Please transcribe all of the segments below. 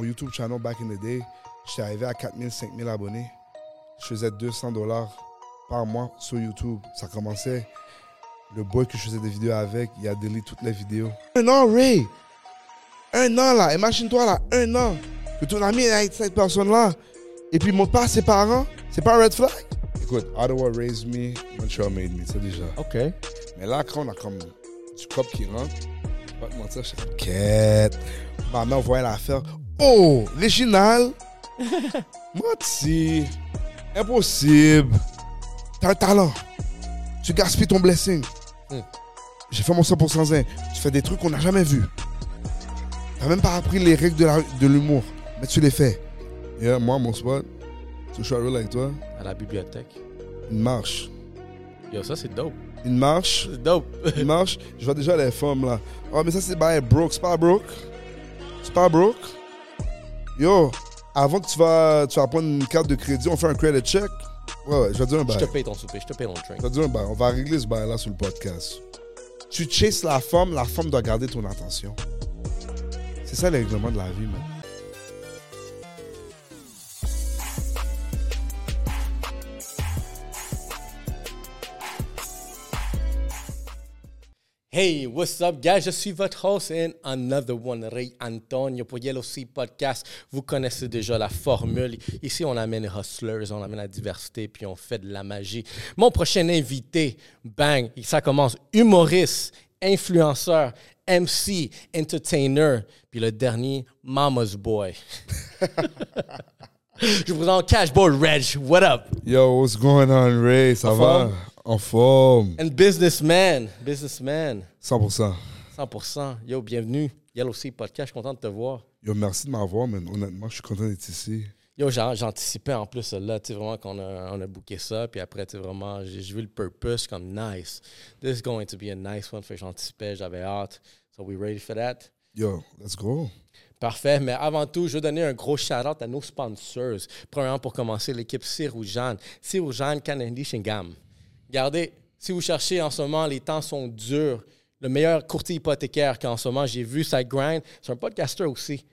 mon YouTube channel back in the day, j'étais arrivé à 4000, 5000 abonnés. Je faisais 200 dollars par mois sur YouTube. Ça commençait. Le boy que je faisais des vidéos avec, il a délité toutes les vidéos. Un an, Ray! Un an, là. Imagine-toi, là, un an. Que ton ami est avec cette personne-là. Et puis, mon pas ses parents. C'est pas un red flag? Écoute, Ottawa raised me, Montreal made me, c'est déjà. OK. Mais là, quand on a comme du cop qui rentre, je vais pas te mentir, je suis. Ma mère voyait l'affaire. Oh, Réginal! Menti. Impossible. T'as un talent. Tu gaspilles ton blessing. Hmm. J'ai fait mon 100% zen. Tu fais des trucs qu'on n'a jamais vus. T'as même pas appris les règles de l'humour. Mais tu les fais. Yeah, moi, mon spot, tu suis avec toi, À la bibliothèque. une marche. Yo, ça, c'est dope. Une marche. C'est dope. Il marche, je vois déjà les femmes là. Oh, mais ça c'est pas broke, c'est pas broke. C'est pas broke. Yo, avant que tu vas, tu vas prendre une carte de crédit, on fait un credit check. Ouais, ouais, je vais te dire un Je bail. te paye ton souper, je te paye ton drink. Je vais te dire un bail. On va régler ce bail là sur le podcast. Tu chases la femme, la femme doit garder ton attention. C'est ça les règlements de la vie, man. Hey, what's up, guys? Je suis votre host and another one, Ray Antonio pour Yellow Sea Podcast. Vous connaissez déjà la formule. Ici, on amène les hustlers, on amène la diversité, puis on fait de la magie. Mon prochain invité, bang, ça commence humoriste, influenceur, MC, entertainer, puis le dernier, Mama's Boy. Je vous présente Cashboard Reg. What up? Yo, what's going on, Ray? Ça En va? forme? En forme. And businessman, businessman, 100%. 100%. Yo, bienvenue. Yellow Sea Podcast, je suis content de te voir. Yo, merci de m'avoir, man. Honnêtement, je suis content d'être ici. Yo, j'an- j'anticipais en plus là, tu sais, vraiment qu'on a, on a booké ça, puis après, tu sais, vraiment, j'ai vu le purpose comme nice. This is going to be a nice one, fait que j'anticipais, j'avais hâte. So, we ready for that? Yo, let's go. Parfait, mais avant tout, je veux donner un gros shout-out à nos sponsors. Premièrement, pour commencer, l'équipe Siroujane. Siroujane, Candy Shingam. Regardez, si vous cherchez en ce moment, les temps sont durs. Le meilleur courtier hypothécaire qu'en ce moment j'ai vu, ça grind. C'est un podcaster aussi.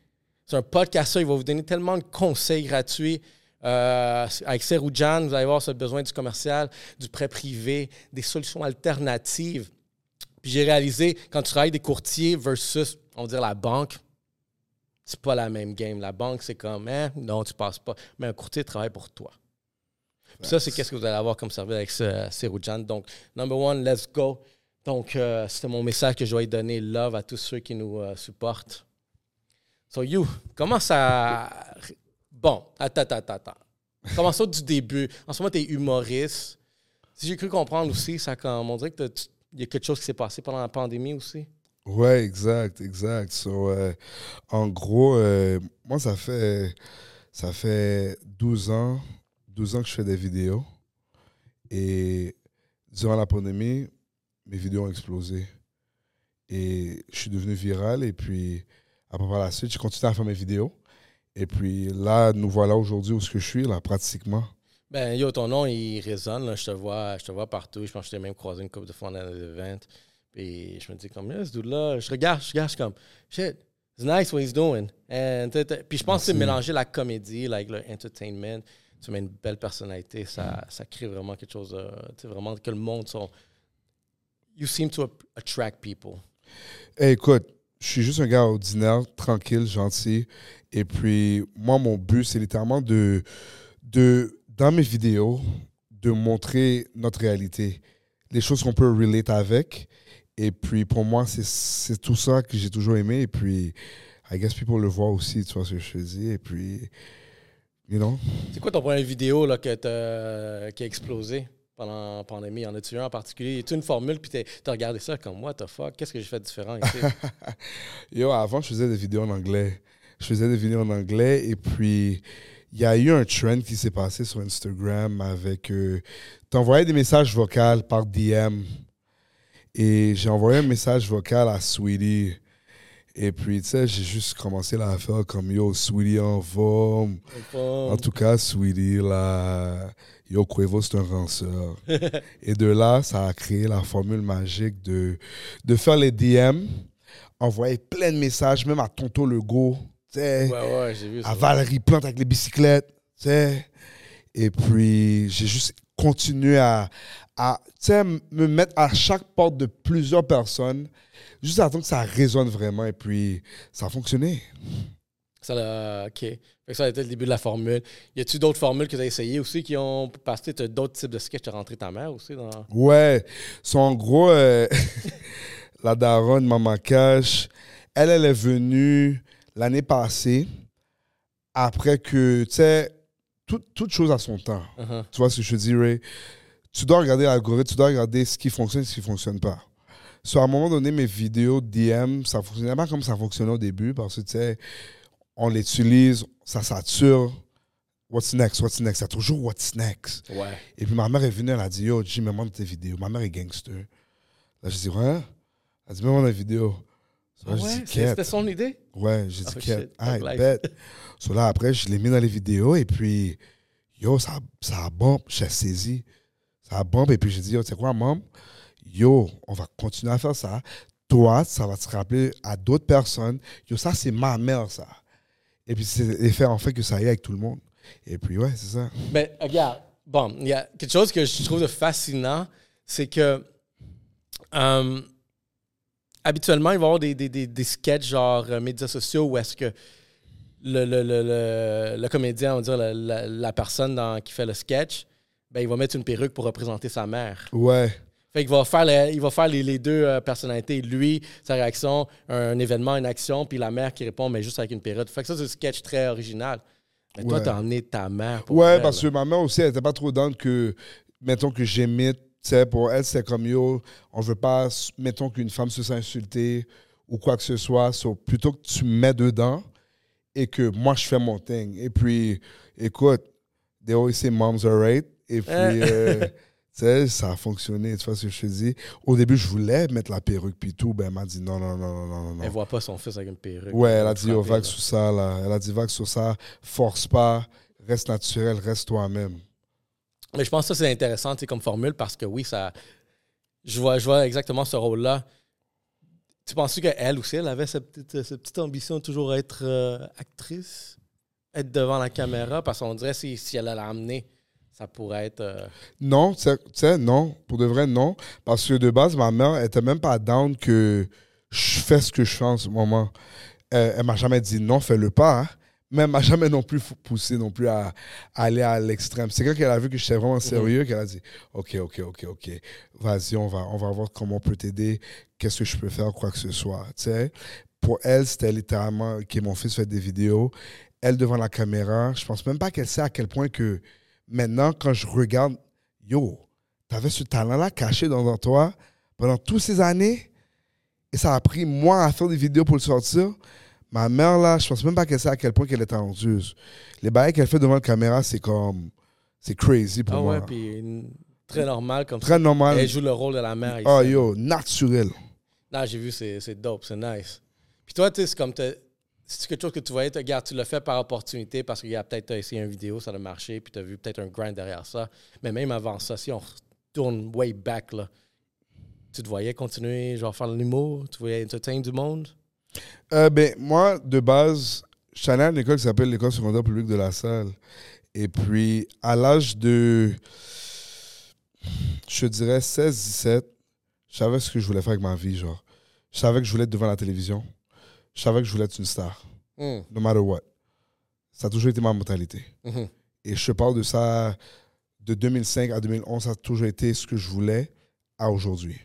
C'est un podcaster, il va vous donner tellement de conseils gratuits. Euh, avec Seroujan, vous allez voir, ça a besoin du commercial, du prêt privé, des solutions alternatives. Puis j'ai réalisé, quand tu travailles des courtiers versus, on va dire, la banque, c'est pas la même game. La banque, c'est comme, hein, non, tu passes pas. Mais un courtier travaille pour toi. Ça, c'est qu'est-ce que vous allez avoir comme service avec ce Seroujan. Donc, number one, let's go. Donc, euh, c'était mon message que je dois donner. Love à tous ceux qui nous euh, supportent. So, you, comment ça. Bon, attends, attends, attends. Commençons du début. En ce moment, tu es humoriste. Si j'ai cru comprendre aussi, ça, comme, on dirait qu'il y a quelque chose qui s'est passé pendant la pandémie aussi. Ouais, exact, exact. So, euh, en gros, euh, moi, ça fait, ça fait 12 ans, 12 ans que je fais des vidéos. Et durant la pandémie, mes vidéos ont explosé. Et je suis devenu viral. Et puis, après, par la suite, j'ai continué à faire mes vidéos. Et puis là, nous voilà aujourd'hui où ce que je suis, là, pratiquement. Ben, yo, ton nom, il résonne. là. Je, te vois, je te vois partout. Je pense que je t'ai même croisé une couple de fois dans les events. Puis je me dis, comme, yeah, ce dude-là, je regarde, je regarde, je suis comme, shit, it's nice what he's doing. And, puis je pense que c'est mélanger la comédie, like, le entertainment. Tu mets une belle personnalité, ça, ça crée vraiment quelque chose, de, t'sais, vraiment que le monde sont. You seem to attract people. Hey, écoute, je suis juste un gars ordinaire, tranquille, gentil. Et puis, moi, mon but, c'est littéralement de, de, dans mes vidéos, de montrer notre réalité, les choses qu'on peut relate avec. Et puis, pour moi, c'est- c'est tout ça que j'ai toujours aimé. Et puis, I guess people le voient aussi, tu vois ce que je dis. Et puis, you know? C'est quoi ton première vidéo là, que t'as- qui a explosé pendant la pandémie? En a-tu un en particulier? A une formule, puis t'as- t'as regardé ça comme, what the fuck? Qu'est-ce que j'ai fait de différent ici? Yo, avant, je faisais des vidéos en anglais. Je faisais des vidéos en anglais et puis il y a eu un trend qui s'est passé sur Instagram avec. Euh, T'envoyais des messages vocaux par DM et j'ai envoyé un message vocal à Sweetie. Et puis, tu sais, j'ai juste commencé là à faire comme Yo, Sweetie en forme. En tout cas, Sweetie, là, Yo, Quavo, c'est un ranceur. Et de là, ça a créé la formule magique de, de faire les DM, envoyer plein de messages, même à Tonto Legault, tu sais. Ouais, ouais, j'ai vu ça. à Valérie Plante avec les bicyclettes, tu sais. Et puis, j'ai juste continué à, à me mettre à chaque porte de plusieurs personnes, juste à attendre que ça résonne vraiment. Et puis, ça a fonctionné. Ça, l'a- OK. Ça a été le début de la formule. Y a-tu d'autres formules que tu as essayées aussi qui ont passé? D'autres types de sketchs. Tu as rentré ta mère aussi dans. Ouais. So, en gros, euh, la daronne, Maman Cash, elle, elle est venue l'année passée, après que, tu sais, tout- toute chose à son temps. Uh-huh. Tu vois ce que je Ray? Tu dois regarder l'algorithme, tu dois regarder ce qui fonctionne et ce qui ne fonctionne pas. So, à un moment donné, mes vidéos DM, ça ne fonctionnait pas comme ça fonctionnait au début parce que, tu sais, on l'utilise, ça sature. What's next? What's next? A toujours what's next. Ouais. Et puis ma mère est venue, elle a dit Yo, Jim, mets-moi tes vidéos. Ma mère est gangster. Là, j'ai dit Ouais? Elle a dit Mets-moi des vidéos. So, Ah ouais? C'est-. C'était son idée? Ouais, j'ai dit Oh, Quête. Ah, life. bête. So là, après, je l'ai mis dans les vidéos et puis, yo, ça, ça a bombe. J'ai saisi. Ça a bombe. Et puis, j'ai dit tu sais quoi, maman Yo, on va continuer à faire ça. Toi, ça va te rappeler à d'autres personnes. Yo, ça, c'est ma mère, ça. Et puis, c'est l'effet, en fait, que ça aille avec tout le monde. Et puis, ouais, c'est ça. Ben, regarde, bon, il y a quelque chose que je trouve fascinant, c'est que euh, habituellement, il va y avoir des, des, des, des sketchs genre euh, médias sociaux où est-ce que le, le, le, le, comédien, on va dire la, la, personne qui fait le sketch, ben, il va mettre une perruque pour représenter sa mère. Ouais. Fait qu'il va faire, les, il va faire les, les deux euh, personnalités. Lui, sa réaction, un, événement, une action, puis la mère qui répond, mais juste avec une perruque. Fait que ça, c'est un sketch très original. Mais toi, Ouais. t'as emmené ta mère. pour Ouais, parce que ma mère aussi, elle était pas trop dans que, mettons que j'imite, tu sais, pour elle, c'est comme yo, on veut pas, mettons qu'une femme se sent insultée ou quoi que ce soit, so, plutôt que tu me mets dedans et que moi je fais mon thing. Et puis, écoute, they always say moms are right. Et puis, euh, tu sais, ça a fonctionné, tu vois ce que je te dis. Au début, je voulais mettre la perruque puis tout, ben elle m'a dit non, non, non, non, non, non. Elle voit pas son fils avec une perruque. Ouais, elle a dit, oh, vague sur ça, là. Elle a dit, vague sur ça, force pas, reste naturel, reste toi-même. Mais je pense que ça, c'est intéressant comme formule parce que oui, ça. Je vois, je vois exactement ce rôle-là. Tu penses qu'elle aussi, elle avait cette petite, cette petite ambition de toujours être euh, actrice, être devant la caméra? Parce qu'on dirait si, si elle allait l'amener, ça pourrait être. euh, Non, tu sais- non. Pour de vrai, non. Parce que de base, ma mère était même pas down que je fais ce que je fais en ce moment. Elle, elle m'a jamais dit non, fais-le pas. hein. Mais elle m'a jamais non plus poussé non plus à, à aller à l'extrême. C'est quand qu'elle a vu que j'étais vraiment sérieux qu'elle a dit OK, OK, OK, OK. Vas-y, on va, on va voir comment on peut t'aider. Qu'est-ce que je peux faire, quoi que ce soit. Tu sais, pour elle, c'était littéralement que mon fils fait des vidéos. Elle devant la caméra. Je pense même pas qu'elle sait à quel point que maintenant, quand je regarde, yo, t'avais ce talent-là caché dans, dans toi pendant toutes ces années et ça a pris moi à faire des vidéos pour le sortir. Ma mère, là, je pense même pas qu'elle sait à quel point qu'elle est talentueuse. Les bails qu'elle fait devant la caméra, c'est comme. C'est crazy pour Ah moi. ouais, puis une- très normal comme ça. Très normal. Elle joue le rôle de la mère. Oh ici. yo, naturel. Non, j'ai vu, c'est c'est dope, c'est nice. Puis toi, tu sais, c'est comme. t'as- C'est quelque chose que tu voyais, tu l'as fait par opportunité parce qu'il y a peut-être essayé une vidéo, ça a marché, puis tu as vu peut-être un grind derrière ça. Mais même avant ça, si on retourne way back, là, tu te voyais continuer, genre faire de l'humour, tu voyais entertain du monde? Euh, ben, moi, de base, je suis allé à une école qui s'appelle l'École secondaire publique de la salle. Et puis, à l'âge de, je dirais 16-17, je savais ce que je voulais faire avec ma vie, genre. Je savais que je voulais être devant la télévision. Je savais que je voulais être une star, Hum, no matter what. Ça a toujours été ma mentalité. mhm. Et je parle de ça de 2005 à 2011, ça a toujours été ce que je voulais à aujourd'hui.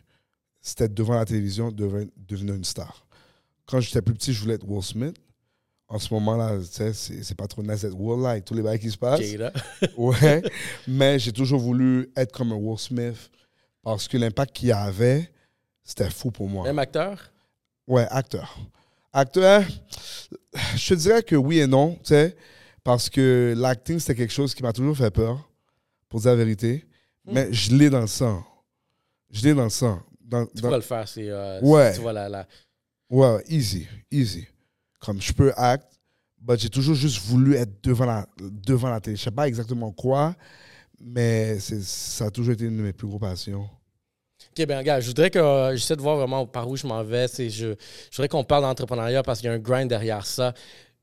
C'était devant la télévision, deven- devenir une star. Quand j'étais plus petit, je voulais être Will Smith. En ce moment-là, c'est pas trop nice d'être Will, avec tous les bails qui se passent. Jada. Ouais. Mais j'ai toujours voulu être comme un Will Smith parce que l'impact qu'il avait, c'était fou pour moi. Même acteur? Ouais, acteur. Acteur, je te dirais que oui et non, tu sais, parce que l'acting, c'était quelque chose qui m'a toujours fait peur, pour dire la vérité. Hmm. Mais je l'ai dans le sang. Je l'ai dans le sang. Dans, Tu dans- pourrais le faire, c'est. euh, Ouais. Tu vois la. la- Ouais, easy, easy. Comme je peux act, mais j'ai toujours juste voulu être devant la, devant la télé. Je sais pas exactement quoi, mais ça a toujours été une de mes plus grosses passions. Ok, ben regarde, je voudrais que euh, j'essaie de voir vraiment par où je m'en vais. Je, je voudrais qu'on parle d'entrepreneuriat parce qu'il y a un grind derrière ça.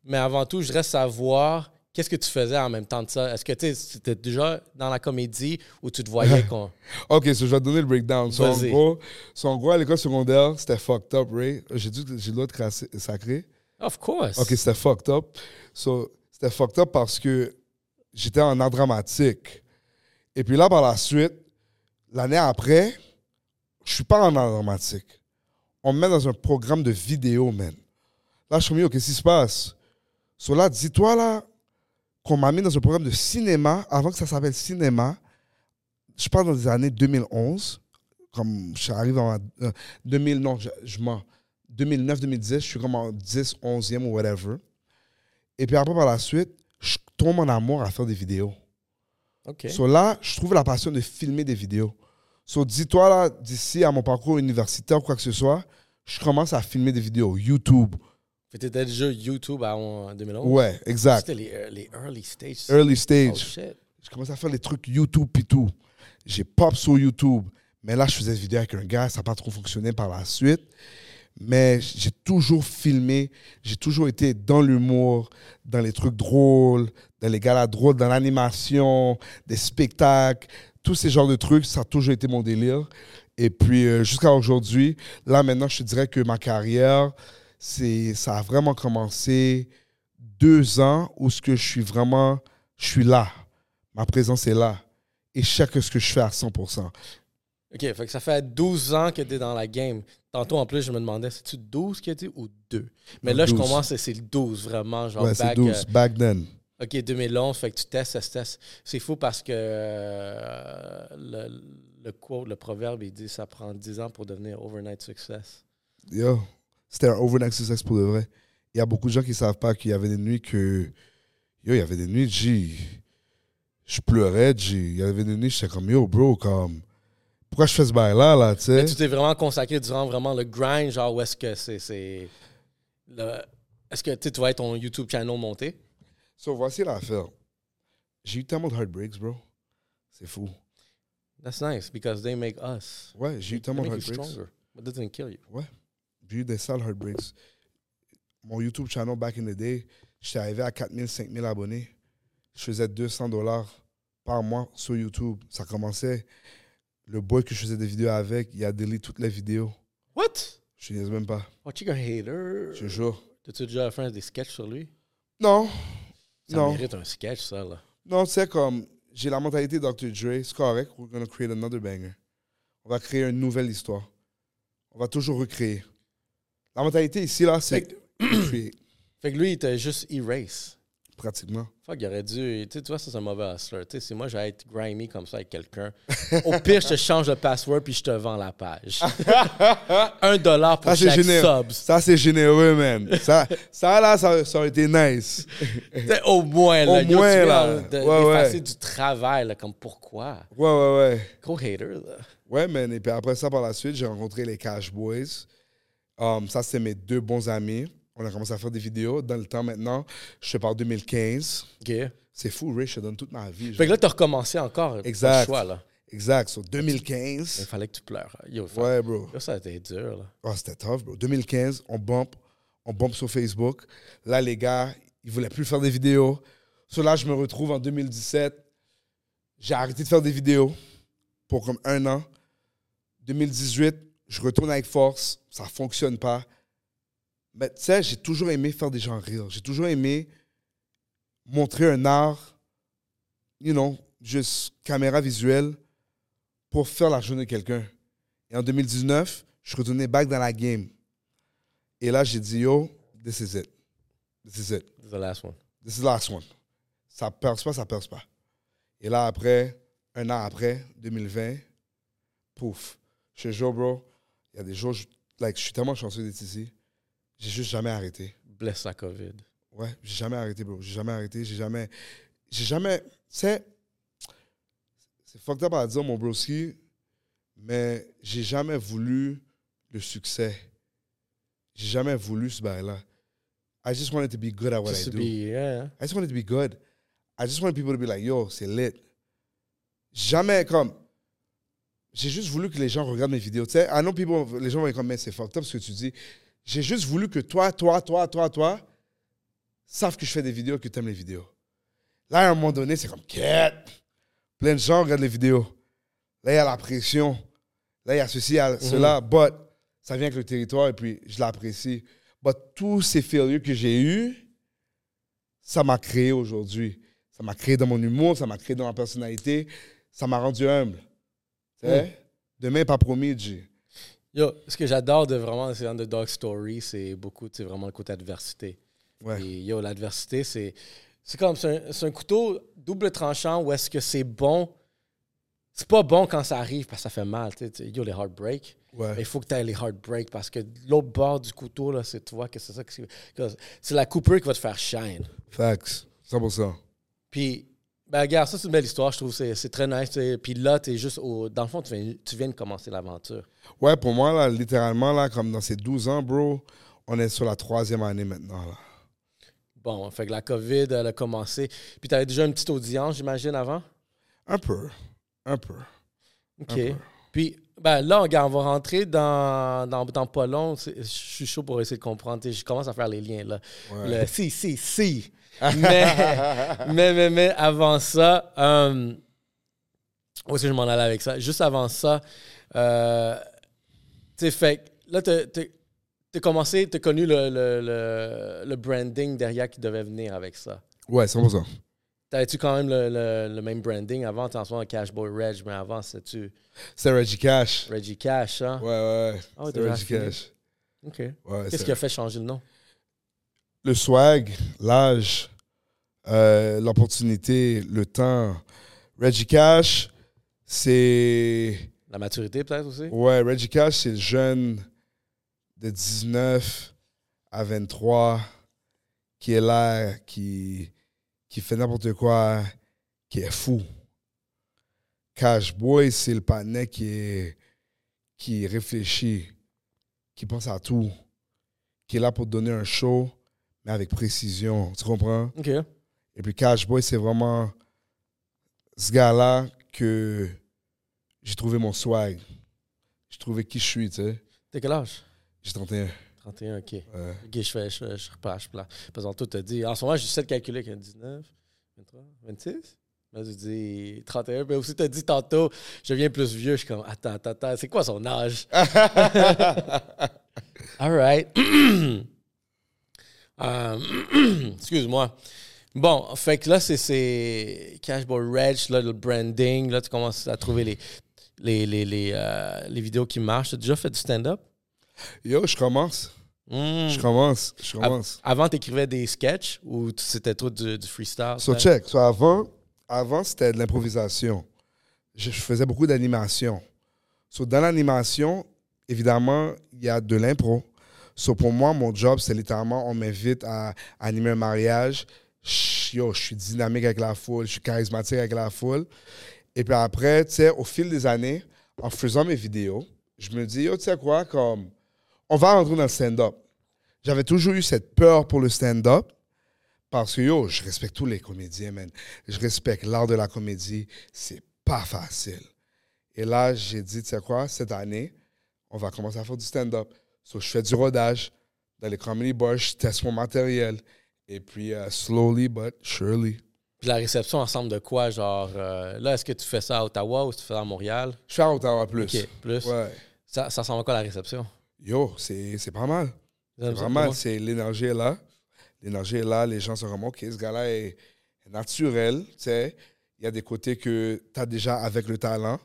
Mais avant tout, je voudrais savoir qu'est-ce que tu faisais en même temps de ça? Est-ce que tu étais déjà dans la comédie ou tu te voyais qu'on. Ok, so je vais te donner le breakdown. So, en, gros, so, en gros, à l'école secondaire, c'était fucked up, Ray. J'ai dit que j'ai crasser- sacrer. Of course. Ok, c'était fucked up. So, c'était fucked up parce que j'étais en art dramatique. Et puis là, par la suite, l'année après, je suis pas en art dramatique. On me met dans un programme de vidéo, man. Là, je suis mis, qu'est-ce qui se passe? So là, dis-toi là qu'on m'a mis dans un programme de cinéma avant que ça s'appelle cinéma. Je parle dans les années 2011. Comme je arrive en euh, 2000, non, je, je mens. 2009-2010, je suis comme en 10, 11e ou whatever. Et puis après, par la suite, je tombe en amour à faire des vidéos. OK. So là, je trouve la passion de filmer des vidéos. So dis-toi là, d'ici à mon parcours universitaire ou quoi que ce soit, je commence à filmer des vidéos. YouTube. Tu étais déjà YouTube en 2011? Ouais, exact. C'était les, les early stages. Early Oh stage. shit. Je commence à faire les trucs YouTube pis tout. J'ai pop sur YouTube. Mais là, je faisais des vidéos avec un gars, ça n'a pas trop fonctionné par la suite. Mais j'ai toujours filmé, j'ai toujours été dans l'humour, dans les trucs drôles, dans les galas drôles, dans l'animation, des spectacles, tous ces genres de trucs, ça a toujours été mon délire. Et puis euh, jusqu'à aujourd'hui, là maintenant, je te dirais que ma carrière, c'est, ça a vraiment commencé deux ans où ce que je suis vraiment, je suis là. Ma présence est là. Et je sais que ce que je fais à 100%. OK, fait que ça fait 12 ans que tu es dans la game. Tantôt, en plus, je me demandais, c'est-tu 12 qu'il a dit ou 2? Mais là, je 12. commence, c'est le 12, vraiment. Genre, ouais, c'est back, 12. euh, Back then. OK, 2011, fait que tu testes, testes, testes. C'est fou parce que euh, le, le quote, le proverbe, il dit ça prend 10 ans pour devenir overnight success. Yo, c'était un overnight success pour de vrai. Il y a beaucoup de gens qui ne savent pas qu'il y avait des nuits que. Yo, il y avait des nuits, G. Je pleurais, G. Il y avait des nuits, j'étais comme, yo, bro, comme. Pourquoi je fais ce bail-là, là, tu sais? Mais tu t'es vraiment consacré durant vraiment le grind, genre où est-ce que c'est. c'est le- Est-ce que tu être ton YouTube channel monté? So, voici l'affaire. J'ai eu tellement de heartbreaks, bro. C'est fou. That's nice because they make us. Ouais, j'ai eu tellement de heartbreaks. stronger. But it doesn't kill you. J'ai eu des sales heartbreaks. Mon YouTube channel back in the day, j'étais arrivé à 4000, 5000 abonnés. Je faisais 200 dollars par mois sur YouTube. Ça commençait. Le boy que je faisais des vidéos avec, il a délité toutes les vidéos. What? Je ne même pas. Oh, tu es un hater. Je jure. T'as-tu déjà fait des sketchs sur lui? Non. Ça non. mérite un sketch, ça, là. Non, tu sais, comme j'ai la mentalité Dr. Dre, c'est correct. We're gonna create another banger. On va créer une nouvelle histoire. On va toujours recréer. La mentalité ici, là, Fait c'est recreate, fait que lui, il t'a juste erase. Pratiquement. Fuck, il aurait dû. Tu vois, ça, c'est un mauvais hustler. Tu sais, si moi, j'allais être grimy comme ça avec quelqu'un, au pire, je te change le password puis je te vends la page. un dollar pour Ça, chaque subs. Ça, c'est généreux, man. Ça, ça là, ça, ça aurait été nice. Au moins, là. Au Yo, moins, là. de- Ouais, du travail, là, comme pourquoi? Ouais, ouais, ouais. Gros hater, là. Ouais, man. Et puis après ça, par la suite, j'ai rencontré les Cash Boys. Um, ça, c'est mes deux bons amis. On a commencé à faire des vidéos. Dans le temps, maintenant, je te parle 2015. OK. C'est fou, Ray, je donne toute ma vie. Fait que là, t'as recommencé encore. Exact. choix, là. Exact. Il 2015. fallait que tu pleures. Yo, Ouais, bro. yo, ça a été dur, là. Oh, c'était tough, bro. 2015, on bump. On bump sur Facebook. Là, les gars, ils voulaient plus faire des vidéos. So là, je me retrouve en 2017. J'ai arrêté de faire des vidéos pour comme un an. 2018, je retourne avec force. Ça fonctionne pas. Mais tu sais, j'ai toujours aimé faire des gens rire. J'ai toujours aimé montrer un art, you know, juste caméra visuelle pour faire la journée de quelqu'un. Et en 2019, je suis retourné back dans la game. Et là, j'ai dit, yo, this is it. This is it. The last one. This is the last one. Ça perce pas, ça perce pas. Et là, après, un an après, 2020, pouf. Je jure, bro, il y a des jours, je, like, je suis tellement chanceux d'être ici. J'ai juste jamais arrêté. Blesse la COVID. Ouais, j'ai jamais arrêté, bro. J'ai jamais arrêté. J'ai jamais. J'ai jamais. Tu sais, c'est fucked up à dire, mon broski, mais j'ai jamais voulu le succès. J'ai jamais voulu ce bail-là. I just wanted to be good at what Just I to do. be, yeah. I just wanted to be good. I just wanted people to be like, yo, c'est lit. Jamais comme. J'ai juste voulu que les gens regardent mes vidéos. Tu sais, I know people, les gens vont être comme, mais c'est fucked up ce que tu dis. J'ai juste voulu que toi, toi, toi, toi, toi, savent que je fais des vidéos, que tu aimes les vidéos. Là, à un moment donné, c'est comme, quête. Plein de gens regardent les vidéos. Là, il y a la pression. Là, il y a ceci, il y a cela. But, ça vient avec le territoire et puis je l'apprécie. But tous ces failures que j'ai eus, ça m'a créé aujourd'hui. Ça m'a créé dans mon humour, ça m'a créé dans ma personnalité, ça m'a rendu humble. Sais? Demain, pas promis, G. Yo, ce que j'adore de vraiment ces underdog stories, c'est beaucoup, c'est vraiment le côté adversité. Ouais. Et yo, l'adversité, c'est. C'est comme. C'est un, couteau double tranchant où est-ce que c'est bon. C'est pas bon quand ça arrive parce que ça fait mal. tu sais, tu sais. Yo, les heartbreaks. Ouais. Il faut que tu aies les heartbreaks parce que l'autre bord du couteau, là, c'est toi que c'est ça. que- que C'est la coupure qui va te faire shine. Facts. 100%. Puis, ben, regarde, ça, c'est une belle histoire, je trouve. C'est c'est très nice. tu sais. Puis là, tu es juste au. Dans le fond, tu viens, tu viens de commencer l'aventure. Ouais, pour moi, là, littéralement, là, comme dans ces 12 ans, bro, on est sur la troisième année maintenant. Là. Bon, fait que la COVID, elle a commencé. Puis, tu avais déjà une petite audience, j'imagine, avant? Un peu. Un peu. OK. Un peu. Puis, ben là, regarde, on va rentrer dans, dans, dans pas long. Je suis chaud pour essayer de comprendre. Je commence à faire les liens, là. Ouais. Le si, si, si. Mais, mais, mais, mais avant ça, euh, où est-ce que je m'en allais avec ça? Juste avant ça, euh, tu sais, fait là, t'as as commencé, t'as connu le, le, le, le branding derrière qui devait venir avec ça. Ouais, 100%. T'avais-tu quand même le, même branding? Avant? T'en sois un Cashboy Reg, mais avant, c'était-tu C'est Reggie Cash. Reggie Cash, hein? Ouais, ouais, t'avais Reggie. Cash. OK. Ouais, Qu'est-ce qui a fait changer le nom? Le swag, l'âge, euh, l'opportunité, le temps. Reggie Cash, c'est. La maturité, peut-être aussi? Ouais, Reggie Cash, c'est le jeune de 19 à 23 qui est là, qui, qui fait n'importe quoi, qui est fou. Cash Boy, c'est le panais qui est qui réfléchit, qui pense à tout, qui est là pour donner un show, mais avec précision. Tu comprends? OK. Et puis Cash Boy, c'est vraiment ce gars-là que j'ai trouvé mon swag. J'ai trouvé qui je suis, tu sais. T'as quel âge? J'ai 31. 31, OK. Ouais. OK, je fais, je, je repars, je plan. Parce que tout t'as dit, en ce moment, j'essaie de calculer qu'il y a 19, 23, 26. Là, je dis 31. Mais aussi, t'as dit tantôt, je deviens plus vieux. Je suis comme, attends, attends, attends, c'est quoi son âge? All right. Euh, Excuse-moi. Bon, fait que là, c'est- Cashboy Reg, là, le branding. Là, tu commences à trouver les, les, les, les, euh, les vidéos qui marchent. Tu as déjà fait du stand-up? Yo, je commence. Hmm. Je commence. Je commence. Avant, tu écrivais des sketchs ou c'était tout du, du freestyle? So, ça? check. So, avant, avant c'était de l'improvisation. Je, je faisais beaucoup d'animation. So, dans l'animation, évidemment, il y a de l'impro. So, pour moi, mon job, c'est littéralement, on m'invite à animer un mariage. Yo, je suis dynamique avec la foule, je suis charismatique avec la foule. Et puis après, tu sais, au fil des années, en faisant mes vidéos, je me dis, yo, tu sais quoi, comme, on va rentrer dans le stand-up. J'avais toujours eu cette peur pour le stand-up. Parce que yo, je respecte tous les comédiens, man. Je respecte l'art de la comédie. C'est pas facile. Et là, j'ai dit, tu sais quoi, cette année, on va commencer à faire du stand-up. So, je fais du rodage dans les comedy bars, je teste mon matériel. Et puis, euh, slowly but surely, Puis la réception ensemble de quoi? Genre, euh, là, est-ce que tu fais ça à Ottawa ou tu fais ça à Montréal? je fais à Ottawa plus. OK, plus. Ouais. Ça, ça ressemble à quoi la réception? Yo, c'est pas mal. C'est vraiment, comment? c'est l'énergie est là. L'énergie est là. Les gens sont vraiment, OK, ce gars-là est, est naturel. Tu sais, il y a des côtés que tu as déjà avec le talent.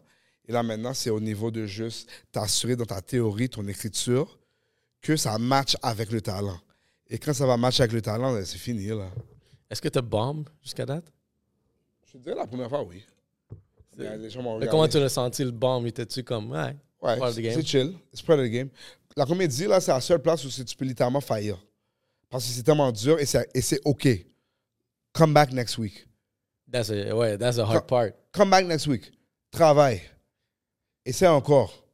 Et là, maintenant, c'est au niveau de juste t'assurer dans ta théorie, ton écriture, que ça match avec le talent. Et quand ça va matcher avec le talent, ben, c'est fini, là. Est-ce que tu as bomb jusqu'à date? Je te dirais la première fois, oui. Mais Les gens m'ont Mais regardé. comment tu l'as senti le bomb? Étais-tu comme, ouais, Ouais, part of the game? c'est chill. It's part of the game. La comédie, là, c'est la seule place où c'est- tu peux littéralement faillir. Parce que c'est tellement dur et c'est c'est OK. Come back next week. That's a, ouais, that's a hard part. Come back next week. Travaille. Essaie encore.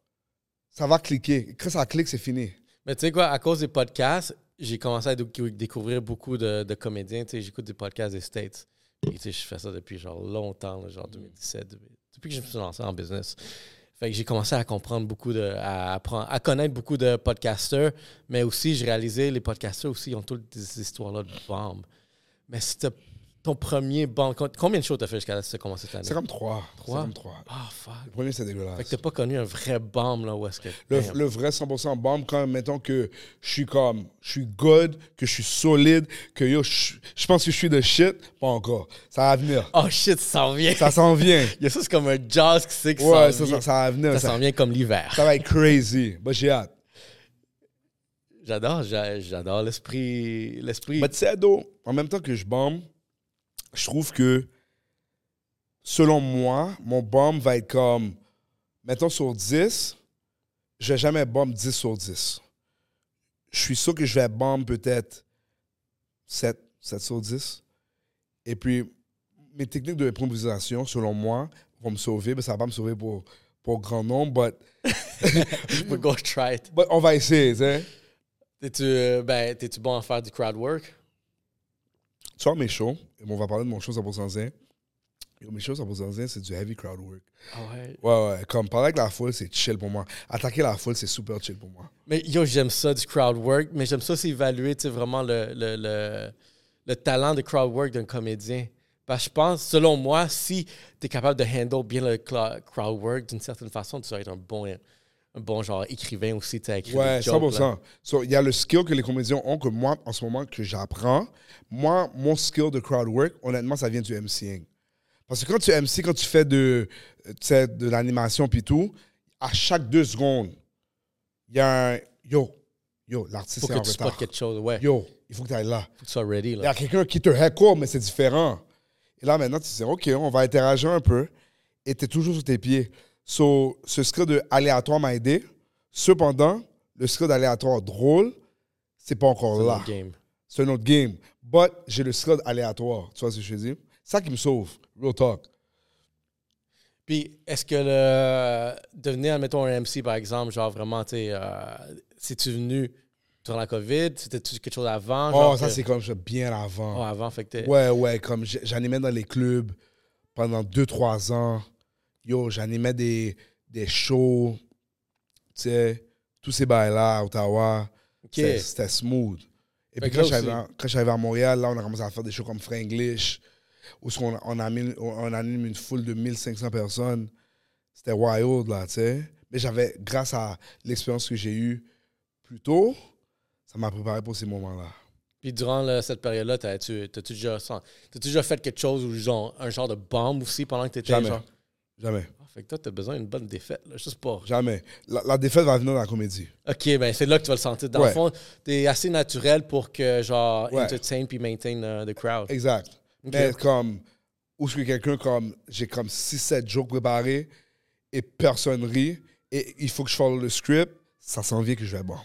Ça va cliquer. Quand ça clique, c'est fini. Mais tu sais quoi, à cause des podcasts, j'ai commencé à décou- découvrir beaucoup de, de comédiens. Tu sais, j'écoute des podcasts des States. Et tu sais, je fais ça depuis genre longtemps, genre 2017, depuis- depuis que je me suis lancé en business. Fait que j'ai commencé à comprendre beaucoup de, à apprendre, à connaître beaucoup de podcasters, mais aussi j'ai réalisé les podcasters aussi ils ont toutes des histoires là de bombes. Mais c'était ton premier bomb. Com- Combien de shows t'as fait jusqu'à là tu as commencé cette année? C'est comme trois. Trois? Comme trois. Ah, fuck. Le premier, c'est Fait dégueulasse. que t'as pas connu un vrai bomb, là, où est-ce que... Le, le vrai 100% bomb, quand mettons que je suis comme, je suis good, que je suis solide, que yo, je pense que je suis de shit, pas encore. Ça va venir. Oh shit, ça s'en vient. Ça s'en vient. Il y a ça, c'est comme un jazz qui sait que Ouais, ça va venir. Ça Ça, s'en vient comme l'hiver. ça va être crazy. Bah, j'ai hâte. J'adore, j'a- j'adore l'esprit. L'esprit. Mais tu sais, Ado, en même temps que je bombe, je trouve que, selon moi, mon bomb va être comme, mettons sur 10, je vais jamais bomb 10 sur 10. Je suis sûr que je vais bomb peut-être 7, 7 sur 10. Et puis, mes techniques de improvisation, selon moi, vont me sauver, mais ça va pas me sauver pour, pour grand nombre, but, We'll go try it. but on va essayer, tu sais. T'es-tu, euh, ben, t'es-tu bon à faire du crowd work? Tu vois mes shows, on va parler de mon show 100% zen. Yo, Mes shows 100% zen, c'est du heavy crowd work. Ah ouais. Ouais, ouais. Comme parler avec la foule, c'est chill pour moi. Attaquer la foule, c'est super chill pour moi. Mais yo, j'aime ça du crowd work, mais j'aime ça aussi évaluer vraiment le, le, le, le talent de crowd work d'un comédien. Parce que je pense, selon moi, si tu es capable de handle bien le crowd work d'une certaine façon, tu vas être un bon, un bon genre écrivain aussi. Tu sais, à écrire Ouais, des jokes, là. 100%. So, Il y a le skill que les comédiens ont que moi, en ce moment, que j'apprends. Moi, mon skill de crowd work, honnêtement, ça vient du MCing. Parce que quand tu MC, quand tu fais de, de l'animation puis tout, à chaque deux secondes, il y a un yo, yo, l'artiste Faut est que en tu spots quelque chose. Ouais. Yo, il faut que tu ailles là. Faut que tu sois ready. Il y Là. a quelqu'un qui te heckle, mais c'est différent. Et là, maintenant, tu dis, OK, on va interagir un peu. Et tu es toujours sur tes pieds. So, ce skill de aléatoire m'a aidé. Cependant, le skill d'aléatoire drôle, c'est pas encore C'est là. notre game. C'est un autre game. But j'ai le skill aléatoire. Tu vois ce que je veux dire? Ça qui me sauve. Real talk. Puis, est-ce que le devenir, admettons, un MC, par exemple, genre vraiment, tu sais, euh, si-tu venu durant la COVID, c'était-tu quelque chose avant? Oh, ça, que- c'est comme bien avant. Oh, avant, fait que Ouais, ouais, comme j'animais dans les clubs pendant 2-3 ans. Yo, j'animais des, des shows, tu sais, tous ces bails-là à Ottawa. Ok. C'était- smooth. Et Fait puis quand j'arrivais à- Montréal, là, on a commencé à faire des shows comme Franglish, où on, on, anime, on anime une foule de 1500 personnes. C'était wild, là, tu sais. Mais j'avais, grâce à l'expérience que j'ai eue plus tôt, ça m'a préparé pour ces moments-là. Puis durant cette période-là, t'as-tu déjà, déjà fait quelque chose ou genre, un genre de bombe aussi pendant que t'étais genre... Jamais. Ah, fait que toi, t'as besoin d'une bonne défaite, là, juste pour... Jamais. La, la défaite va venir dans la comédie. OK, ben c'est là que tu vas le sentir. Dans Ouais. le fond, t'es assez naturel pour que, genre, Ouais. entertain puis maintain euh, the crowd. Exact. Mais comme, où est-ce que quelqu'un, comme, j'ai comme 6-7 jokes préparés et personne rit, et il faut que je follow le script, ça s'en vient que je vais bon.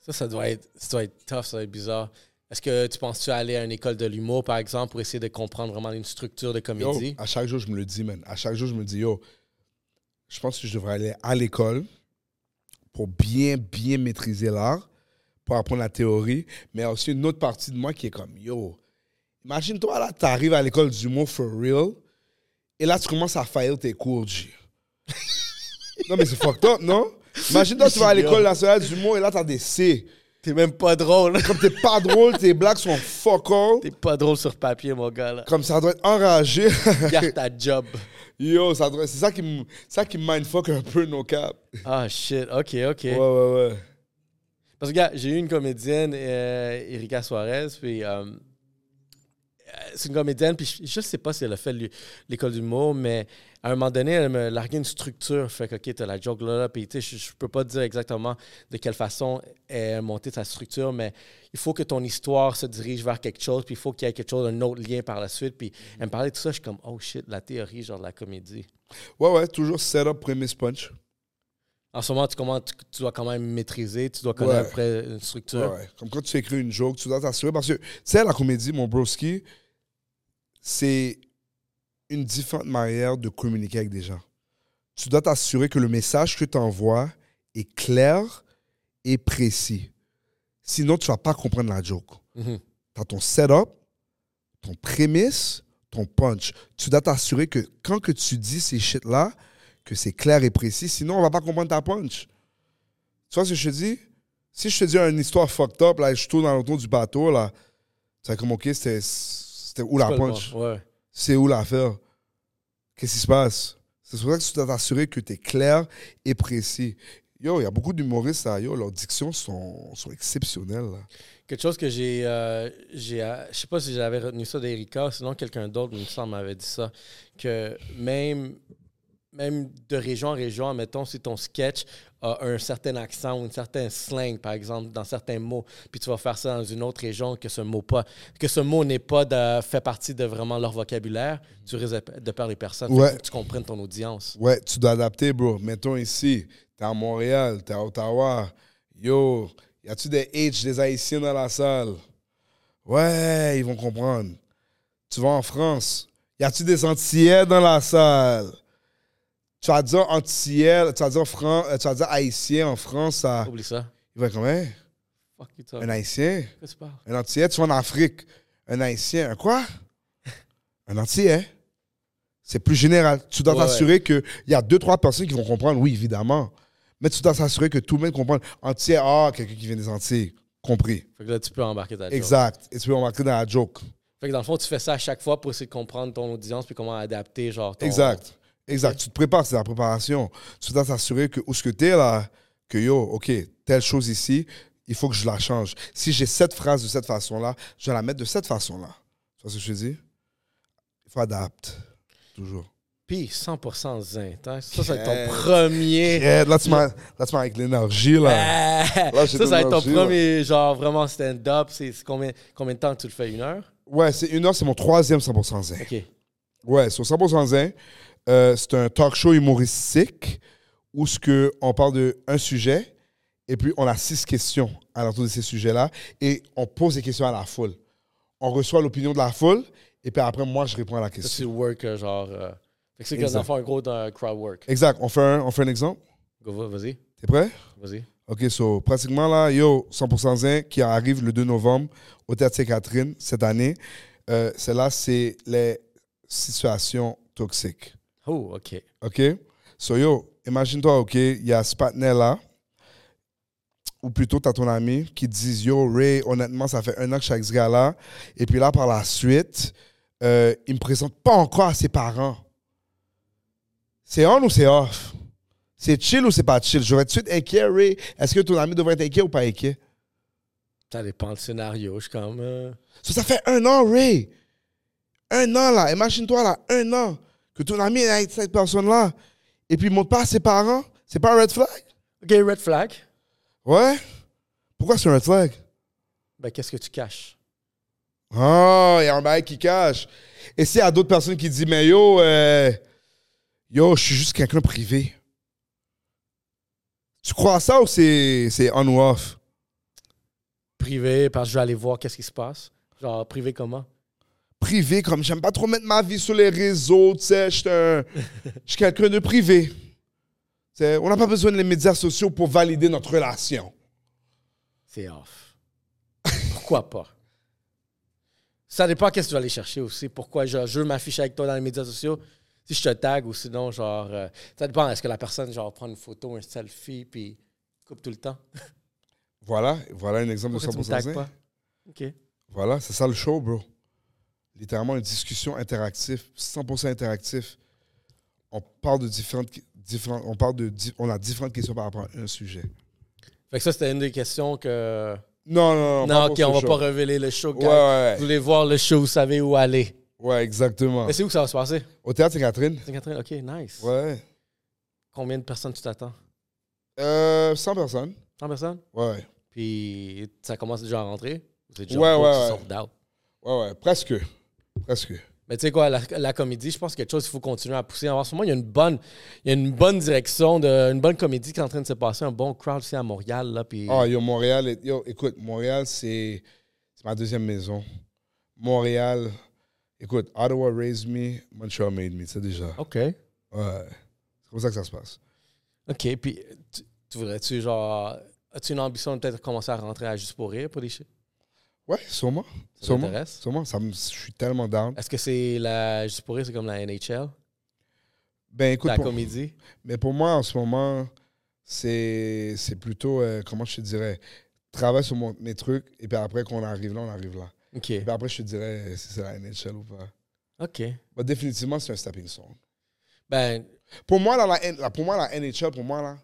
Ça, ça doit être, ça doit être tough, ça doit être bizarre. Est-ce que tu penses-tu aller à une école de l'humour, par exemple, pour essayer de comprendre vraiment une structure de Yo, comédie? à chaque jour, je me le dis, man. À chaque jour, je me dis, yo, je pense que je devrais aller à l'école pour bien, bien maîtriser l'art, pour apprendre la théorie, mais il y a aussi une autre partie de moi qui est comme, yo, imagine-toi, là, tu arrives à l'école d'humour for real, et là, tu commences à faillir tes cours, G. non, mais c'est fucked up, non? Imagine-toi, tu vas à l'école nationale d'humour, et là, t'as des C. T'es même pas drôle. Comme t'es pas drôle, tes blagues sont fuck all. T'es pas drôle sur papier, mon gars, là. Comme ça doit être enragé. Garde ta job. Yo, ça doit- c'est ça qui me ça qui me mindfuck un peu nos caps. Ah, shit. OK, OK. Ouais, ouais, ouais. Parce que, gars, j'ai eu une comédienne, euh, Erika Suarez, puis euh, c'est une comédienne, puis je, je sais pas si elle a fait l'é- l'école d'humour, mais à un moment donné, elle me larguait une structure. Fait que, OK, t'as la joke là, là puis tu sais, je, je peux pas te dire exactement de quelle façon elle a monté sa structure, mais il faut que ton histoire se dirige vers quelque chose, puis il faut qu'il y ait quelque chose, un autre lien par la suite. Puis elle me parlait de tout ça, je suis comme, oh shit, la théorie, genre de la comédie. Ouais, ouais, toujours setup, prémisse, punch. En ce moment, tu, comment, tu, tu dois quand même maîtriser, tu dois connaître Ouais. après une structure. Ouais, ouais. Comme quand tu écris une joke, tu dois t'assurer. Parce que, tu sais, la comédie, mon broski, c'est une différente manière de communiquer avec des gens. Tu dois t'assurer que le message que tu envoies est clair et précis. Sinon, tu vas pas comprendre la joke. Mhm. tu as ton setup, ton prémisse, ton punch. Tu dois t'assurer que quand que tu dis ces shit-là, que c'est clair et précis, sinon on va pas comprendre ta punch. Tu vois ce que je te dis? Si je te dis une histoire fucked up, là, je tourne dans l'auto du bateau, là, C'est comme, OK, c'était où la le punch? Ouais. C'est où l'affaire? Qu'est-ce qui se passe? C'est pour ça que tu dois t'assurer que tu es clair et précis. Yo, il y a beaucoup d'humoristes, yo, leurs dictions sont, sont exceptionnelles. Quelque chose que j'ai. euh, j'ai euh, je sais pas si j'avais retenu ça d'Erika, sinon quelqu'un d'autre, il m'avait dit ça. Que même, même de région en région, mettons, si ton sketch a un certain accent ou un certain slang, par exemple, dans certains mots, puis tu vas faire ça dans une autre région que ce mot pas, que ce mot n'est pas de, fait partie de vraiment leur vocabulaire, tu risques de- perdre les personnes. Ouais. tu comprennes ton audience. Ouais, tu dois adapter, bro. Mettons ici, t'es à Montréal, t'es à Ottawa. Yo, y a-tu des H, des Haïtiens dans la salle? Ouais, ils vont comprendre. Tu vas en France, y a-tu des Antillais dans la salle? Tu vas dire Antillais, tu vas dire, Fran- euh, tu vas dire Haïtien en France, ça. Oublie ça. Il va être comme, hein, Fuck you, talk. un Haïtien, un Antillais, tu vas en Afrique. Un Haïtien, un quoi? Un Antillais. C'est plus général. Tu dois Ouais, t'assurer qu'il y a deux, trois personnes qui vont comprendre, oui, évidemment. Mais tu dois t'assurer que tout le monde comprend. Antillais, ah, quelqu'un qui vient des Antilles. Compris. Fait que là, tu peux embarquer ta joke. Exact. Et tu peux remarquer dans la joke. Fait que dans le fond, tu fais ça à chaque fois pour essayer de comprendre ton audience puis comment adapter, genre. Ton... Exact. Exact. Tu te prépares, c'est la préparation. Tu dois t'assurer que où ce que tu es là, que yo, OK, telle chose ici, il faut que je la change. Si j'ai cette phrase de cette façon-là, je vais la mettre de cette façon-là. Tu vois ce que je te dis? Il faut adapter. Toujours. Puis 100% zen. hein? Ça, ça va être ton premier. Yeah, là, tu m'as avec l'énergie, là. Ça, ça va être ton là. premier, genre, vraiment stand-up. C'est c'est combien, combien de temps que tu le fais? Une heure? Ouais, c'est une heure, c'est mon troisième 100% zen. OK. Ouais, sur 100% zen, euh, c'est un talk show humoristique où ce que on parle d'un sujet et puis on a six questions à l'entour de ces sujets-là et on pose des questions à la foule. On reçoit l'opinion de la foule et puis après, moi, je réponds à la question. work, euh, genre. euh, Fait que c'est qu'on fait un gros euh, crowd work. Exact. On fait un, on fait un exemple? Vas-y. T'es prêt? Vas-y. OK, so, pratiquement là, yo, 100% zen qui arrive le 2 novembre au Théâtre Sainte-Catherine cette année. Euh, Celle-là, c'est les situations toxiques. Oh, OK. OK? So, yo, imagine-toi, OK, il y a ce partenaire-là, ou plutôt, tu as ton ami qui dit Yo, Ray, honnêtement, ça fait un an que je suis avec ce gars-là. Et puis là, par la suite, euh, il me présente pas encore à ses parents. C'est on ou c'est off? C'est chill ou c'est pas chill? J'aurais tout de suite inquiet, Ray. Est-ce que ton ami devrait être inquiet ou pas inquiet? Ça dépend du scénario. Je suis comme. euh, So, ça fait un an, Ray. Un an, là. Imagine-toi, là, un an, que ton ami est avec cette personne-là. Et puis, il ne montre pas à ses parents. C'est pas un red flag? OK, red flag. Ouais? Pourquoi c'est un red flag? Ben, qu'est-ce que tu caches? Ah, il y a un bail qui cache. Et s'il y a d'autres personnes qui disent, mais yo, euh, yo, je suis juste quelqu'un privé. Tu crois à ça ou c'est c'est on ou off? Privé, parce que je vais aller voir qu'est-ce qui se passe. Genre, privé comment? Privé, comme j'aime pas trop mettre ma vie sur les réseaux, tu sais, je suis quelqu'un de privé. Tu on n'a pas besoin des médias sociaux pour valider notre relation. C'est off. Pourquoi pas? Ça dépend qu'est-ce que tu vas aller chercher aussi. Pourquoi je, je veux m'afficher avec toi dans les médias sociaux? Si je te tag ou sinon, genre, euh, ça dépend. Est-ce que la personne, genre, prend une photo, un selfie, puis coupe tout le temps? Voilà, voilà un exemple Pourquoi tu de me 100%. tagues zen. pas? OK. Voilà, c'est ça le show, bro. Littéralement une discussion interactive, 100% interactif. On parle de différentes, différentes on parle de, on a différentes questions par rapport à un sujet. Fait que ça, c'était une des questions que. Non, non, non. Non, OK, on va show. pas révéler le show. Ouais, ouais, Vous voulez voir le show, vous savez où aller. ouais. Exactement. Mais c'est où que ça va se passer? Au théâtre Sainte-Catherine? Sainte-Catherine? OK, nice. Ouais. Combien de personnes tu t'attends? Euh, 100 personnes. 100 personnes? Ouais, Puis ça commence déjà à rentrer? Ou c'est déjà Ouais, ouais, ouais. sold out? ouais, ouais. Presque. Presque. Mais tu sais quoi, la, la comédie, je pense que quelque chose qu'il faut continuer à pousser. En ce moment, il y a une bonne, il y a une bonne direction, de, une bonne comédie qui est en train de se passer, un bon crowd ici à Montréal. Là, puis... Ah, yo, Montréal, est- yo, écoute, Montréal, c'est ma deuxième maison. Montréal, écoute, Ottawa raised me, Montreal made me, c'est déjà. OK. Ouais. C'est comme ça que ça se passe. OK. Puis tu, tu voudrais-tu, genre, as-tu une ambition de peut-être commencer à rentrer à Juste pour rire pour des shit? Ouais, sûrement. Ça Sûrement. t'intéresse? Sûrement. Ça me- je suis tellement down. Est-ce que c'est la Juste pour rire, c'est comme la NHL, Ben écoute, la pour, comédie? mais pour moi, en ce moment, c'est c'est plutôt, euh, comment je te dirais, travaille sur mon- mes trucs, et puis après qu'on arrive là, on arrive là. OK. Puis après, je te dirais si c'est la NHL ou pas. OK. Mais définitivement, c'est un stepping stone. Ben, Pour moi, dans la, pour moi, la NHL, pour moi, là,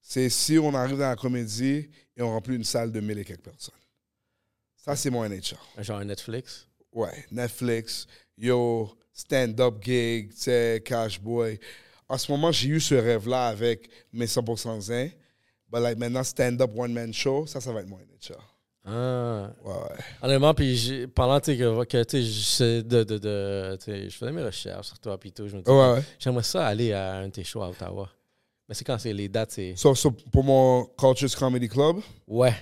c'est si on arrive dans la comédie et on remplit une salle de 1000 et quelques personnes. Ça, c'est mon NHL. genre Netflix? Ouais, Netflix, yo, stand-up gig, tu sais, Cash Boy. En ce moment, j'ai eu ce rêve-là avec mes 100% zen. But like, maintenant, stand-up one-man show, ça, ça va être mon NHL. Ah. Ouais, ouais. Honnêtement, puis pendant que, que tu sais, je, de, de, de, je faisais mes recherches sur toi, puis tout, je me disais, Ouais, ouais. j'aimerais ça aller à un de tes shows à Ottawa. Mais c'est quand c'est les dates, c'est. So, so, pour mon Cultures Comedy Club, Ouais.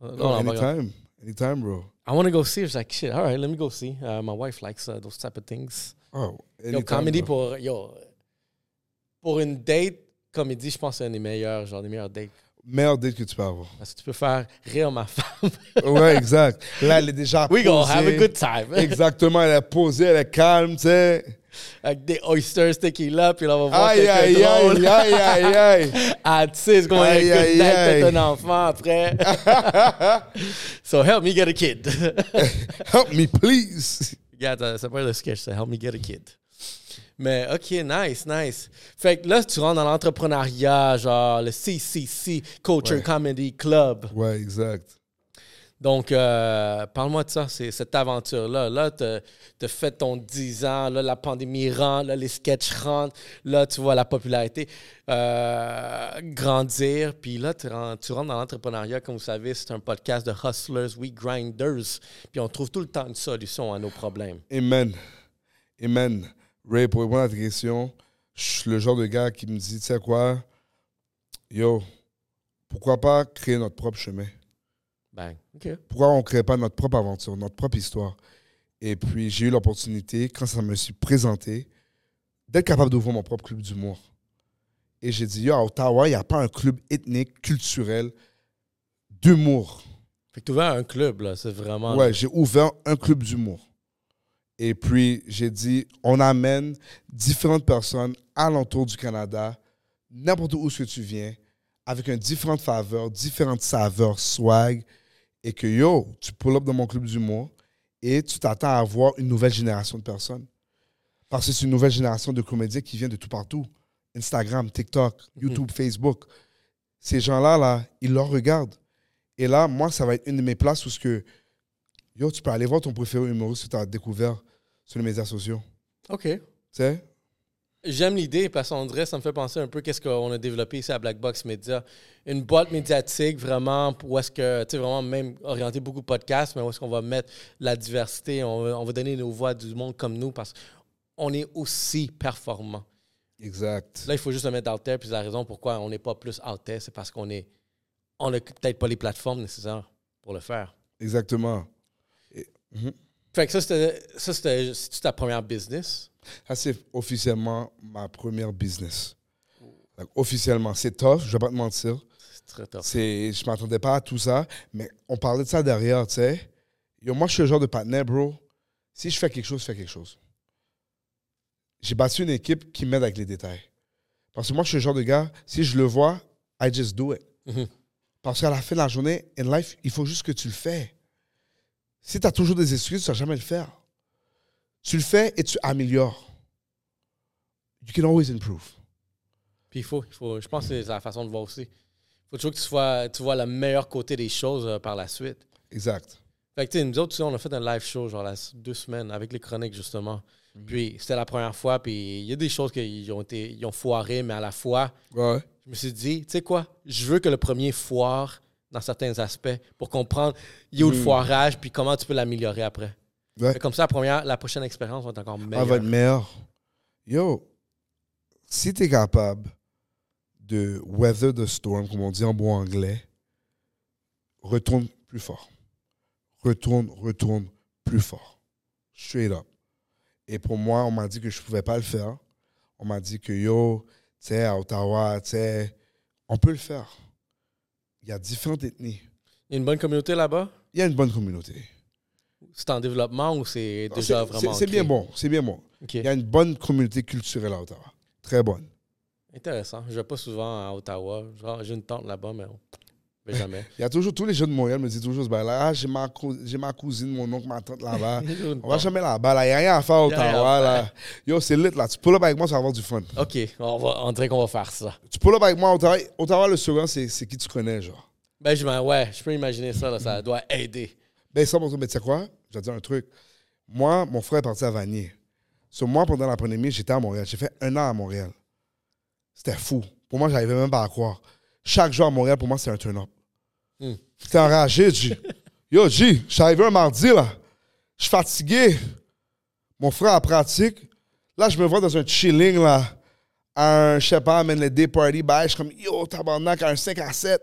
Non, oh, non, grave. anytime. Anytime, bro. I want to go see. It's like, shit, all right, let me go see. Uh, my wife likes uh, those type of things. Oh, Yo, anytime, comédie bro. pour. Yo, pour une date, comédie, je pense c'est un des meilleurs, genre des meilleurs dates. Meilleure date que tu peux avoir. Parce que tu peux faire rire ma femme. Ouais, exact. Là, elle est déjà We gonna have a good time. Exactement, elle est posée, elle est calme, tu sais. Avec des oysters tequila, puis là, on va voir Aïe, quelqu'un aïe, drôle. aïe, aïe, aïe, aïe. Ah, tu sais, c'est comme un Aïe, good aïe, night, un enfant après. so help me get a kid. Help me, please. Regarde, euh, ça peut être le sketch, ça. Help me get a kid. Mais OK, nice, nice. Fait que là, tu rentres dans l'entrepreneuriat, genre le CCC, Culture Ouais. Comedy Club. Ouais, exact. Donc, euh, parle-moi de ça, c'est cette aventure-là. Là, tu as fait ton 10 ans, là, la pandémie rentre, là, les sketchs rentrent, là, tu vois la popularité euh, grandir. Puis là, tu rentres, tu rentres dans l'entrepreneuriat, comme vous savez, c'est un podcast de hustlers, we grinders. Puis on trouve tout le temps une solution à nos problèmes. Amen. Amen. Ray, pour répondre à ta question, je suis le genre de gars qui me dit, tu sais quoi, yo, pourquoi pas créer notre propre chemin? Bang. OK. Pourquoi on ne crée pas notre propre aventure, notre propre histoire? Et puis, j'ai eu l'opportunité, quand ça me suis présenté, d'être capable d'ouvrir mon propre club d'humour. Et j'ai dit, yo, à Ottawa, il n'y a pas un club ethnique, culturel, d'humour. Fait que tu ouvert un club, là, c'est vraiment... Ouais, j'ai ouvert un club d'humour. Et puis, j'ai dit, on amène différentes personnes alentour du Canada, n'importe où ce que tu viens, avec une différente faveur, différentes saveurs, swag, et que yo, tu pull up dans mon club d'humour et tu t'attends à avoir une nouvelle génération de personnes. Parce que c'est une nouvelle génération de comédiens qui vient de tout partout. Instagram, TikTok, YouTube, Facebook. Ces gens-là, là, ils leur regardent. Et là, moi, ça va être une de mes places où ce que, yo, tu peux aller voir ton préféré humoriste que tu as découvert sur les médias sociaux. OK. Tu sais? J'aime l'idée parce qu'on dirait, ça me fait penser un peu qu'est-ce qu'on a développé ici à Black Box Media. Une boîte médiatique vraiment où est-ce que, tu sais, vraiment même orienté beaucoup podcast, mais où est-ce qu'on va mettre la diversité, on va, on va donner nos voix du monde comme nous parce qu'on est aussi performant. Exact. Là, il faut juste le mettre out there, puis la raison pourquoi on n'est pas plus out there, c'est parce qu'on est, on n'a peut-être pas les plateformes nécessaires pour le faire. Exactement. Fait que ça, c'était, ta première business? Ça, c'est officiellement ma première business. Donc, officiellement, c'est tough, je vais pas te mentir. C'est très. C'est, je m'attendais pas à tout ça, mais on parlait de ça derrière, tu sais. Moi, je suis le genre de partenaire, bro. Si je fais quelque chose, je fais quelque chose. J'ai battu une équipe qui m'aide avec les détails. Parce que moi, je suis le genre de gars, si je le vois, I just do it. Mhm. Parce qu'à la fin de la journée, in life, il faut juste que tu le fais. Si tu as toujours des excuses, tu ne vas jamais le faire. Tu le fais et tu améliores. You can always improve. Puis il faut, il faut, je pense que c'est la façon de voir aussi. Il faut toujours que tu, vois le meilleur côté des choses euh, par la suite. Exact. Fait que, tu sais, nous autres, on a fait un live show, genre, la, deux semaines, avec les chroniques, justement. Puis, c'était la première fois, puis il y a des choses qui ont été, ils ont foiré, mais à la fois, Ouais. je me suis dit, tu sais quoi, je veux que le premier foire dans certains aspects pour comprendre, il où le Mm. foirage, puis comment tu peux l'améliorer après. Ouais. Comme ça, la, première, la prochaine expérience va être encore Elle meilleure. va être meilleure. Yo, si tu es capable de weather the storm, comme on dit en bon anglais, retourne plus fort. Retourne, retourne plus fort. Straight up. Et pour moi, on m'a dit que je ne pouvais pas le faire. On m'a dit que yo, tu sais, à Ottawa, tu sais, on peut le faire. Il y a différentes ethnies. Il y a une bonne communauté là-bas? Il y a une bonne communauté. C'est en développement ou c'est déjà vraiment C'est c'est bien bon, c'est bien bon. Il y a une bonne communauté culturelle à Ottawa. Très bonne. Intéressant. Je vais pas souvent à Ottawa. J'ai une tante là-bas, mais jamais. Il y a toujours, tous les jeunes de Montréal me disent toujours ce bail-là. Ah, j'ai ma, cou- ma cousine, mon oncle, ma tante là-bas. On va jamais là-bas, là. Il n'y a rien à faire à Y a rien à Ottawa, là. Yo, c'est lit, là. Tu pull up avec moi, ça va avoir du fun. OK, on, va, on dirait qu'on va faire ça. Tu pull up avec moi Ottawa. Ottawa, le second, c'est c'est qui tu connais, genre. Ben, je, ouais, je peux imaginer ça, là, ça doit aider. Ben, ça, mais tu sais quoi? Je vais te dire un truc. Moi, mon frère est parti à Vanier. Sur moi, pendant la pandémie, j'étais à Montréal. J'ai fait un an à Montréal. C'était fou. Pour moi, j'arrivais même pas à croire. Chaque jour à Montréal, pour moi, c'était un turn-up. Hmm. J'étais enragé, G. Yo, G, je suis arrivé un mardi, là. Je suis fatigué. Mon frère a pratique. Là, je me vois dans un chilling, là. À un, je sais pas, man, le day party. Je suis comme, yo, tabarnak, à un 5 à 7.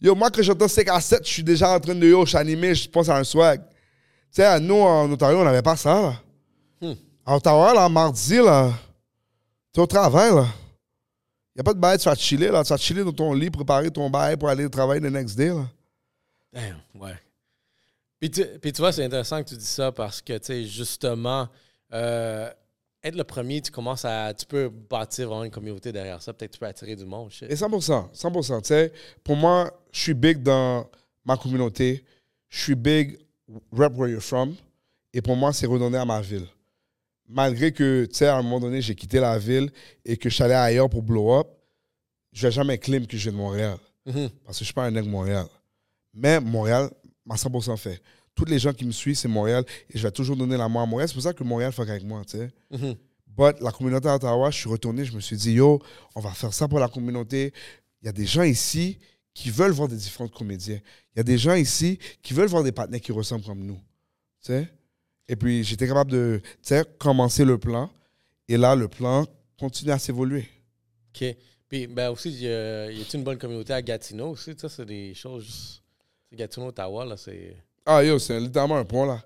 Yo, moi, quand j'entends 5 à 7, je suis déjà en train de, yo, je suis animé, je pense à un swag. Tu sais, nous, en Ontario, on n'avait pas ça, là. Hmm. À Ottawa, là, mardi, là, t'es au travail, là. Y a pas de bail, tu vas chiller, là. Tu vas chiller dans ton lit, préparer ton bail pour aller au travail le next day, là. Damn, ouais. Puis tu, puis tu vois, c'est intéressant que tu dis ça parce que, tu sais, justement, euh, être le premier, tu commences à. Tu peux bâtir vraiment une communauté derrière ça. Peut-être que tu peux attirer du monde. shit. Et 100%, 100%. Tu sais, pour moi, je suis big dans ma communauté. Je suis big rep where you're from. Et pour moi, c'est redonner à ma ville. Malgré que, tu sais, à un moment donné, j'ai quitté la ville et que je suis allé ailleurs pour blow up, je vais jamais claim que je viens de Montréal. Mhm. Parce que je suis pas un nègre Montréal. Mais Montréal m'a 100% fait. Tous les gens qui me suivent, c'est Montréal. Et je vais toujours donner la main à Montréal. C'est pour ça que Montréal fait avec moi, tu sais. Mhm. But la communauté à Ottawa, je suis retourné, je me suis dit, yo, on va faire ça pour la communauté. Il y a des gens ici qui veulent voir des différents comédiens. Il y a des gens ici qui veulent voir des partenaires qui ressemblent comme nous. Tu sais? Et puis, j'étais capable de tu commencer le plan. Et là, le plan continue à s'évoluer. OK. Puis, ben aussi, il y a, y a une bonne communauté à Gatineau aussi? Ça, c'est des choses. c'est Gatineau, Ottawa, là, c'est Ah, yo, c'est littéralement un point, là.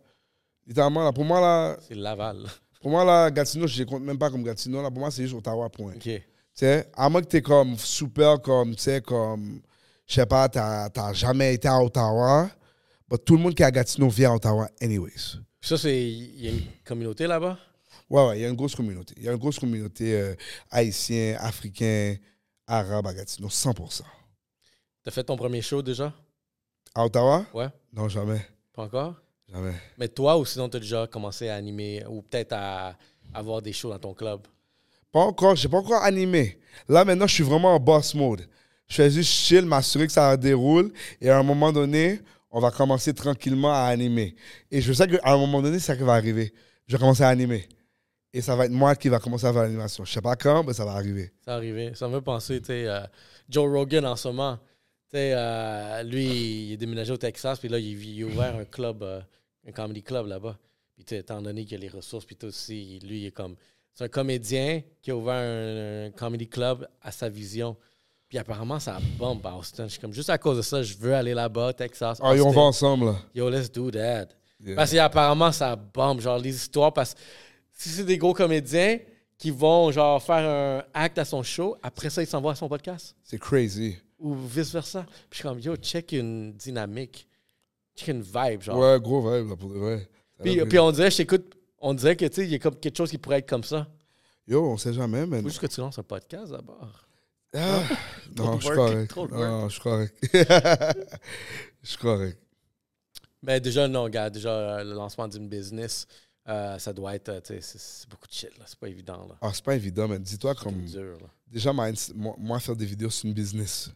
Littéralement, là. Pour moi, là, c'est Laval. pour moi, là, Gatineau, je les compte même pas comme Gatineau. Là. Pour moi, c'est juste Ottawa, point. OK. Tu sais, à moins que t'es comme super, comme, tu sais, comme, je sais pas, t'as t'as jamais été à Ottawa, but tout le monde qui est à Gatineau vient à Ottawa anyways. Ça, c'est. Il y a une communauté là-bas? Ouais, ouais, il y a une grosse communauté. Il y a une grosse communauté euh, haïtien, africain, arabe à Gatineau, 100%. T'as fait ton premier show déjà? À Ottawa? Ouais. Non, jamais. Pas encore? Jamais. Mais toi ou sinon, t'as déjà commencé à animer ou peut-être à avoir des shows dans ton club? Pas encore, j'ai pas encore animé. Là, maintenant, je suis vraiment en boss mode. Je fais juste chill, m'assurer que ça déroule. Et à un moment donné, on va commencer tranquillement à animer. Et je sais qu'à un moment donné, c'est ça qui va arriver. Je vais commencer à animer. Et ça va être moi qui va commencer à faire l'animation. Je sais pas quand, mais ça va arriver. Ça arrivé. Ça me fait penser, tu sais, euh, Joe Rogan en ce moment. Tu sais, euh, lui, il est déménagé au Texas, puis là, il, a ouvert un club, euh, un comedy club là-bas. Puis, étant donné qu'il a les ressources, puis tout aussi, lui, il est comme. C'est un comédien qui a ouvert un comedy club à sa vision. Puis apparemment, ça bombe à Austin. Je suis comme, juste à cause de ça, je veux aller là-bas, Texas. Ah, on va ensemble, là. Yo, let's do that. Yeah. Parce qu'apparemment, ça bombe, genre, les histoires. Parce que si c'est des gros comédiens qui vont, genre, faire un acte à son show, après ça, ils s'envoient à son podcast. C'est crazy. Ou vice-versa. Puis je suis comme, yo, check une dynamique. Check une vibe, genre. Ouais, gros vibe, là, pour vrai. Puis, puis on dirait, je t'écoute, on dirait que, tu sais, il y a comme quelque chose qui pourrait être comme ça. Yo, on sait jamais, man. Faut juste que tu lances un podcast d'abord. Ah, non, de je suis correct. Non, je suis correct. Je suis correct. Mais déjà, non, regarde, déjà, euh, le lancement d'une business, euh, ça doit être, euh, tu sais, c'est- beaucoup de shit, là. C'est pas évident, là. Ah, c'est pas évident, mais dis-toi comme. C'est dur, là. Déjà, moi, moi, faire des vidéos, c'est une business.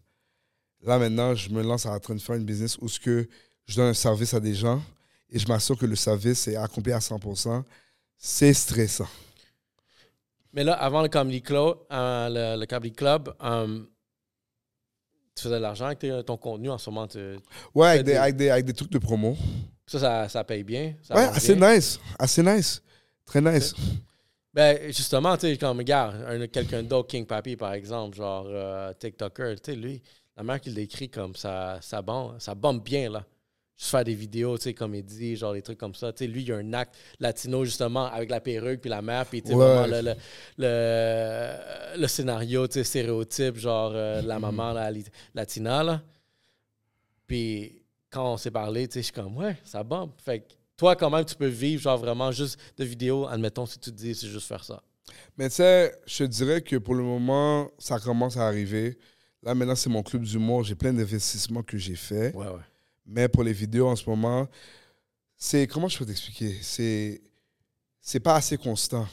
Là, maintenant, je me lance en train de faire une business où ce que je donne un service à des gens et je m'assure que le service est accompli à 100%. C'est stressant. Mais là, avant le Comedy Club, euh, le, le Comedy Club euh, tu faisais de l'argent avec tes- ton contenu en ce moment. tu- Ouais, avec des, des- avec, des, avec des trucs de promo. ça, ça, ça paye bien. Ça Ouais, assez bien. nice. Assez nice. Très nice. Ben, justement, tu sais, comme, regarde, un- quelqu'un d'autre, King Papi, par exemple, genre euh, TikToker, tu sais, lui, la manière qu'il l'écrit comme ça, ça bombe, ça bombe bien, là. Juste faire des vidéos, tu sais, comédie, genre des trucs comme ça. Tu sais, lui, il y a un acte latino, justement, avec la perruque puis la mère, puis tu sais, Ouais. vraiment le, le, le, le scénario, tu sais, stéréotype, genre euh, la maman la, latina, là. Puis quand on s'est parlé, tu sais, je suis comme, ouais, ça bombe. Fait que toi, quand même, tu peux vivre, genre vraiment juste de vidéos, admettons, si tu te dis, c'est juste faire ça. Mais tu sais, je te dirais que pour le moment, ça commence à arriver. Là, maintenant, c'est mon club d'humour. J'ai plein d'investissements que j'ai fait. Ouais, ouais. Mais pour les vidéos en ce moment, c'est. Comment je peux t'expliquer? C'est. C'est pas assez constant.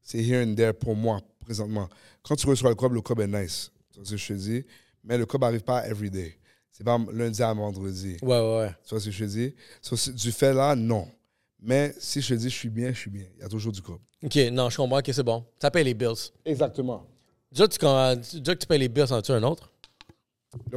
C'est here and there pour moi, présentement. Quand tu reçois le club, le club est nice. Tu vois ce que je te dis Mais le club n'arrive pas every day. C'est pas lundi à vendredi. Ouais, ouais, ouais. Tu vois ce que je te dis? So, du fait là, non. Mais si je te dis je suis bien, je suis bien. Il y a toujours du club. OK, non, je comprends que c'est bon. Ça paye les bills. Exactement. Déjà, tu, déjà que tu payes les bills, en as-tu un autre?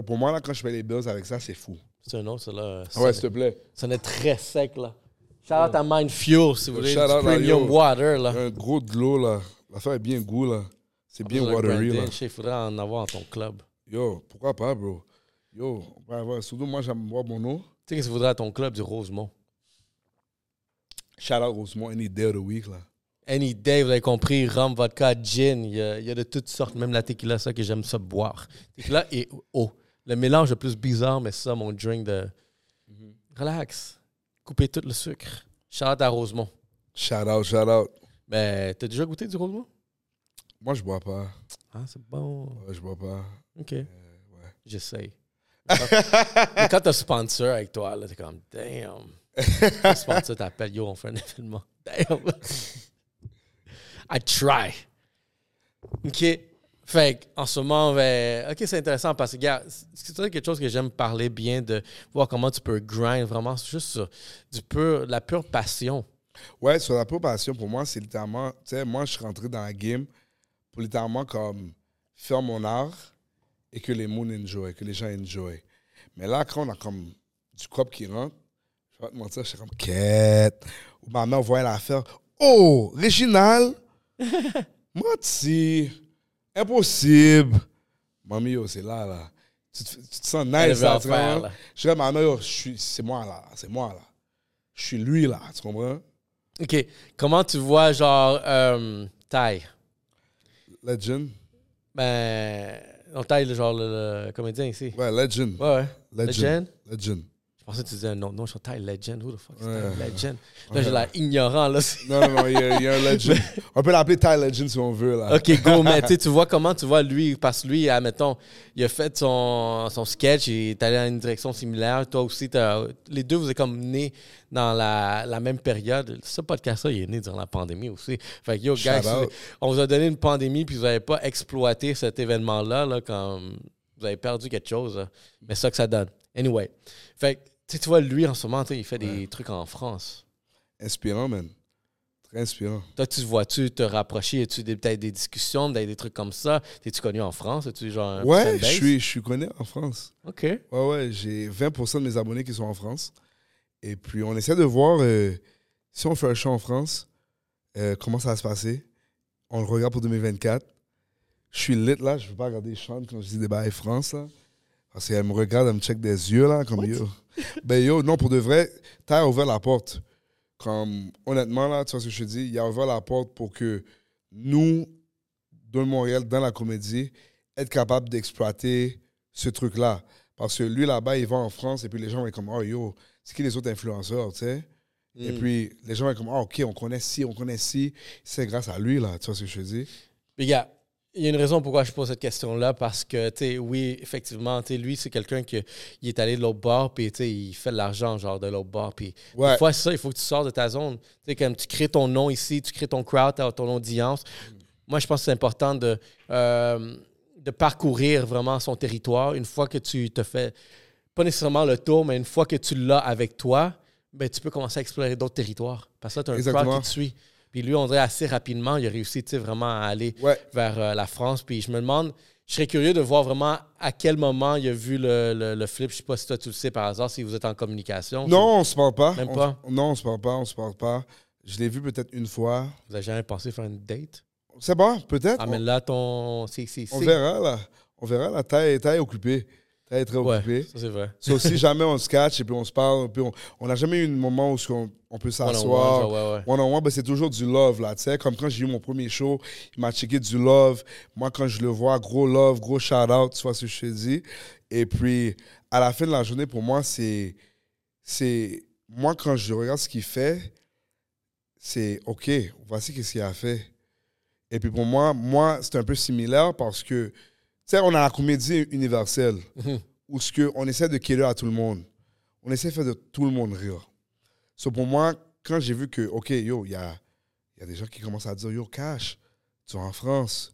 Pour moi, là, quand je fais les bills avec ça, c'est fou. C'est un autre, ça, là. Ah ouais, s'il te plaît. Ça est très sec, là. Shout out à Mind Fuel, si vous voulez. Shout out à premium water, là. Un gros de l'eau, là. L'affaire est bien goût, là. C'est bien watery, là. Il faudrait en avoir dans ton club. Yo, pourquoi pas, bro? Yo, on peut avoir. Surtout, moi, j'aime boire mon eau. Tu sais qu'est-ce qu'il faudrait à ton club du Rosemont? Shout out Rosemont, any day of the week, là. Any day, vous avez compris, rhum, vodka, gin, il y a, il y a de toutes sortes, même la tequila, ça que j'aime ça boire. Tequila et eau. Le mélange le plus bizarre, mais ça, mon drink de. Relax. Coupez tout le sucre. Shout à Rosemont. Shout out, shout out. Mais t'as déjà goûté du Rosemont? Moi, je bois pas. Ah, c'est bon. Ouais, je bois pas. OK. J'essaye. Mais quand t'as sponsor avec toi, là, t'es comme, damn. Le sponsor t'appelle, yo, on fait un événement. Damn. I try. OK. Fait en ce moment, ben, OK, c'est intéressant parce que, gars, c'est quelque chose que j'aime parler bien de voir comment tu peux grind vraiment juste sur du pur, la pure passion. Ouais, sur la pure passion, pour moi, c'est littéralement. Tu sais, moi, je suis rentré dans la game pour littéralement comme faire mon art et que les moons enjoy, que les gens enjoy. Mais là, quand on a comme du crop qui rentre, je vais pas te mentir, je suis comme quête. Ou ma mère voyait l'affaire. Oh, Réginal! Menti! Impossible! Mamie, yo, c'est là, là. Tu te, tu te sens nice, là, tu faire, là. Je là, ma mère, yo, c'est moi, là. C'est moi, là. Je suis lui, là. Tu comprends? OK. Comment tu vois, genre, euh, Ty? Legend. Ben, on taille, genre, le, le comédien ici. Ouais, Legend. Ouais, ouais. Legend. Legend? Legend. Pensais que tu disais un autre nom. Je suis Ty Legend. Who the fuck is Ouais. Ty Legend? Là, j'ai l'air ignorant, là. Non, non, non, il y, a, il y a un Legend. On peut l'appeler Ty Legend si on veut, là. OK, go, mais tu vois comment tu vois lui, parce que lui, admettons, il a fait son, son sketch, il est allé dans une direction similaire. Toi aussi, les deux, vous êtes comme nés dans la, la même période. Ce podcast-là, il est né durant la pandémie aussi. Fait que, yo, guys, on vous a donné une pandémie, puis vous n'avez pas exploité cet événement-là, là, quand vous avez perdu quelque chose. là. Mais c'est ça que ça donne. Anyway. Fait que, sais, tu vois, lui, en ce moment, tu il fait des trucs en France. Inspirant, man. Très inspirant. Toi, tu vois-tu te rapprocher? As-tu peut-être des discussions, des trucs comme ça? T'es-tu connu en France? Es-tu genre Ouais, je suis, je suis connu en France. OK. Ouais, ouais, j'ai 20% de mes abonnés qui sont en France. Et puis, on essaie de voir euh, si on fait un show en France, euh, comment ça va se passer. On le regarde pour 2024. Je suis lit, là. Je ne veux pas regarder Sean quand je dis des bails France, là. Parce qu'elle me regarde, elle me check des yeux, là, comme yo. Ben, yo, non, pour de vrai, t'as ouvert la porte. Comme, honnêtement, là, tu vois ce que je te dis, il a ouvert la porte pour que nous, de Montréal, dans la comédie, être capable d'exploiter ce truc-là. Parce que lui, là-bas, il va en France et puis les gens vont être comme, oh yo, c'est qui les autres influenceurs, tu sais? Et Mm. puis les gens vont être comme, oh, ok, on connaît ci, on connaît ci. C'est grâce à lui, là, tu vois ce que je te dis? Mais gars, il y a une raison pourquoi je pose cette question-là, parce que, tu sais, oui, effectivement, tu sais, lui, c'est quelqu'un qui il est allé de l'autre bord, puis, tu sais, il fait de l'argent, genre, de l'autre bord, puis Ouais. des fois, c'est ça, il faut que tu sors de ta zone. Tu sais, comme tu crées ton nom ici, tu crées ton crowd, ton audience. Moi, je pense que c'est important de, euh, de parcourir vraiment son territoire une fois que tu te fais, pas nécessairement le tour, mais une fois que tu l'as avec toi, ben, tu peux commencer à explorer d'autres territoires. Parce que là, tu as un crowd qui te suit. Puis lui, on dirait assez rapidement, il a réussi vraiment à aller Ouais. vers euh, la France. Puis je me demande, je serais curieux de voir vraiment à quel moment il a vu le, le- le flip. Je sais pas si toi tu le sais par hasard, si vous êtes en communication. Non, on se parle pas. Même On- pas? non, on se parle pas, on se parle pas. Je l'ai vu peut-être une fois. Vous avez jamais pensé faire une date? C'est bon, peut-être. Ah, mais là, ton. On, verra, là. On verra, la taille, taille est occupée. Très Ouais, occupée. ça c'est vrai. Sauf si jamais on se catch et puis on se parle, puis on- on n'a jamais eu un moment où on, on peut s'asseoir. Ouais, ouais. One on one, ben, c'est toujours du love, là, tu sais. Comme quand j'ai eu mon premier show, il m'a checké du love. Moi, quand je le vois, gros love, gros shout-out, tu vois ce que je te dis. Et puis, à la fin de la journée, pour moi, c'est... c'est Moi, quand je regarde ce qu'il fait, c'est OK, voici qu'est-ce qu'il a fait. Et puis pour moi, moi, c'est un peu similaire parce que, sais, on a la comédie universelle, Mhm. où ce que on essaie de cater à tout le monde. On essaie de faire de tout le monde rire. So, pour moi, quand j'ai vu que, OK, yo, il y a, il y a des gens qui commencent à dire, yo, Cash, tu es en France.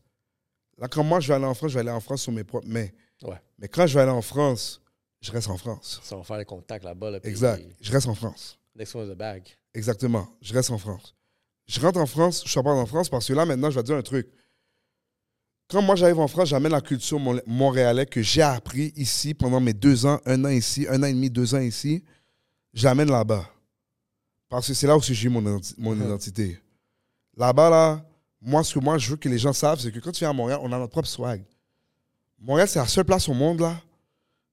Là, quand moi, je vais aller en France, je vais aller en France sur mes propres mains. Ouais. Mais quand je vais aller en France, je reste en France. Ça va faire les contacts là-bas. Là, puis Exact. Je reste en France. Next one's a bag. Exactement. Je reste en France. Je rentre en France, je pas en France parce que là, maintenant, je vais te dire un truc. Quand moi, j'arrive en France, j'amène la culture mon- montréalais que j'ai appris ici pendant mes deux ans, un an ici, un an et demi, deux ans ici. Je l'amène là-bas. Parce que c'est là où j'ai mon, mon Mhm. identité. Là-bas, là, moi, ce que moi, je veux que les gens savent, c'est que quand tu viens à Montréal, on a notre propre swag. Montréal, c'est la seule place au monde, là.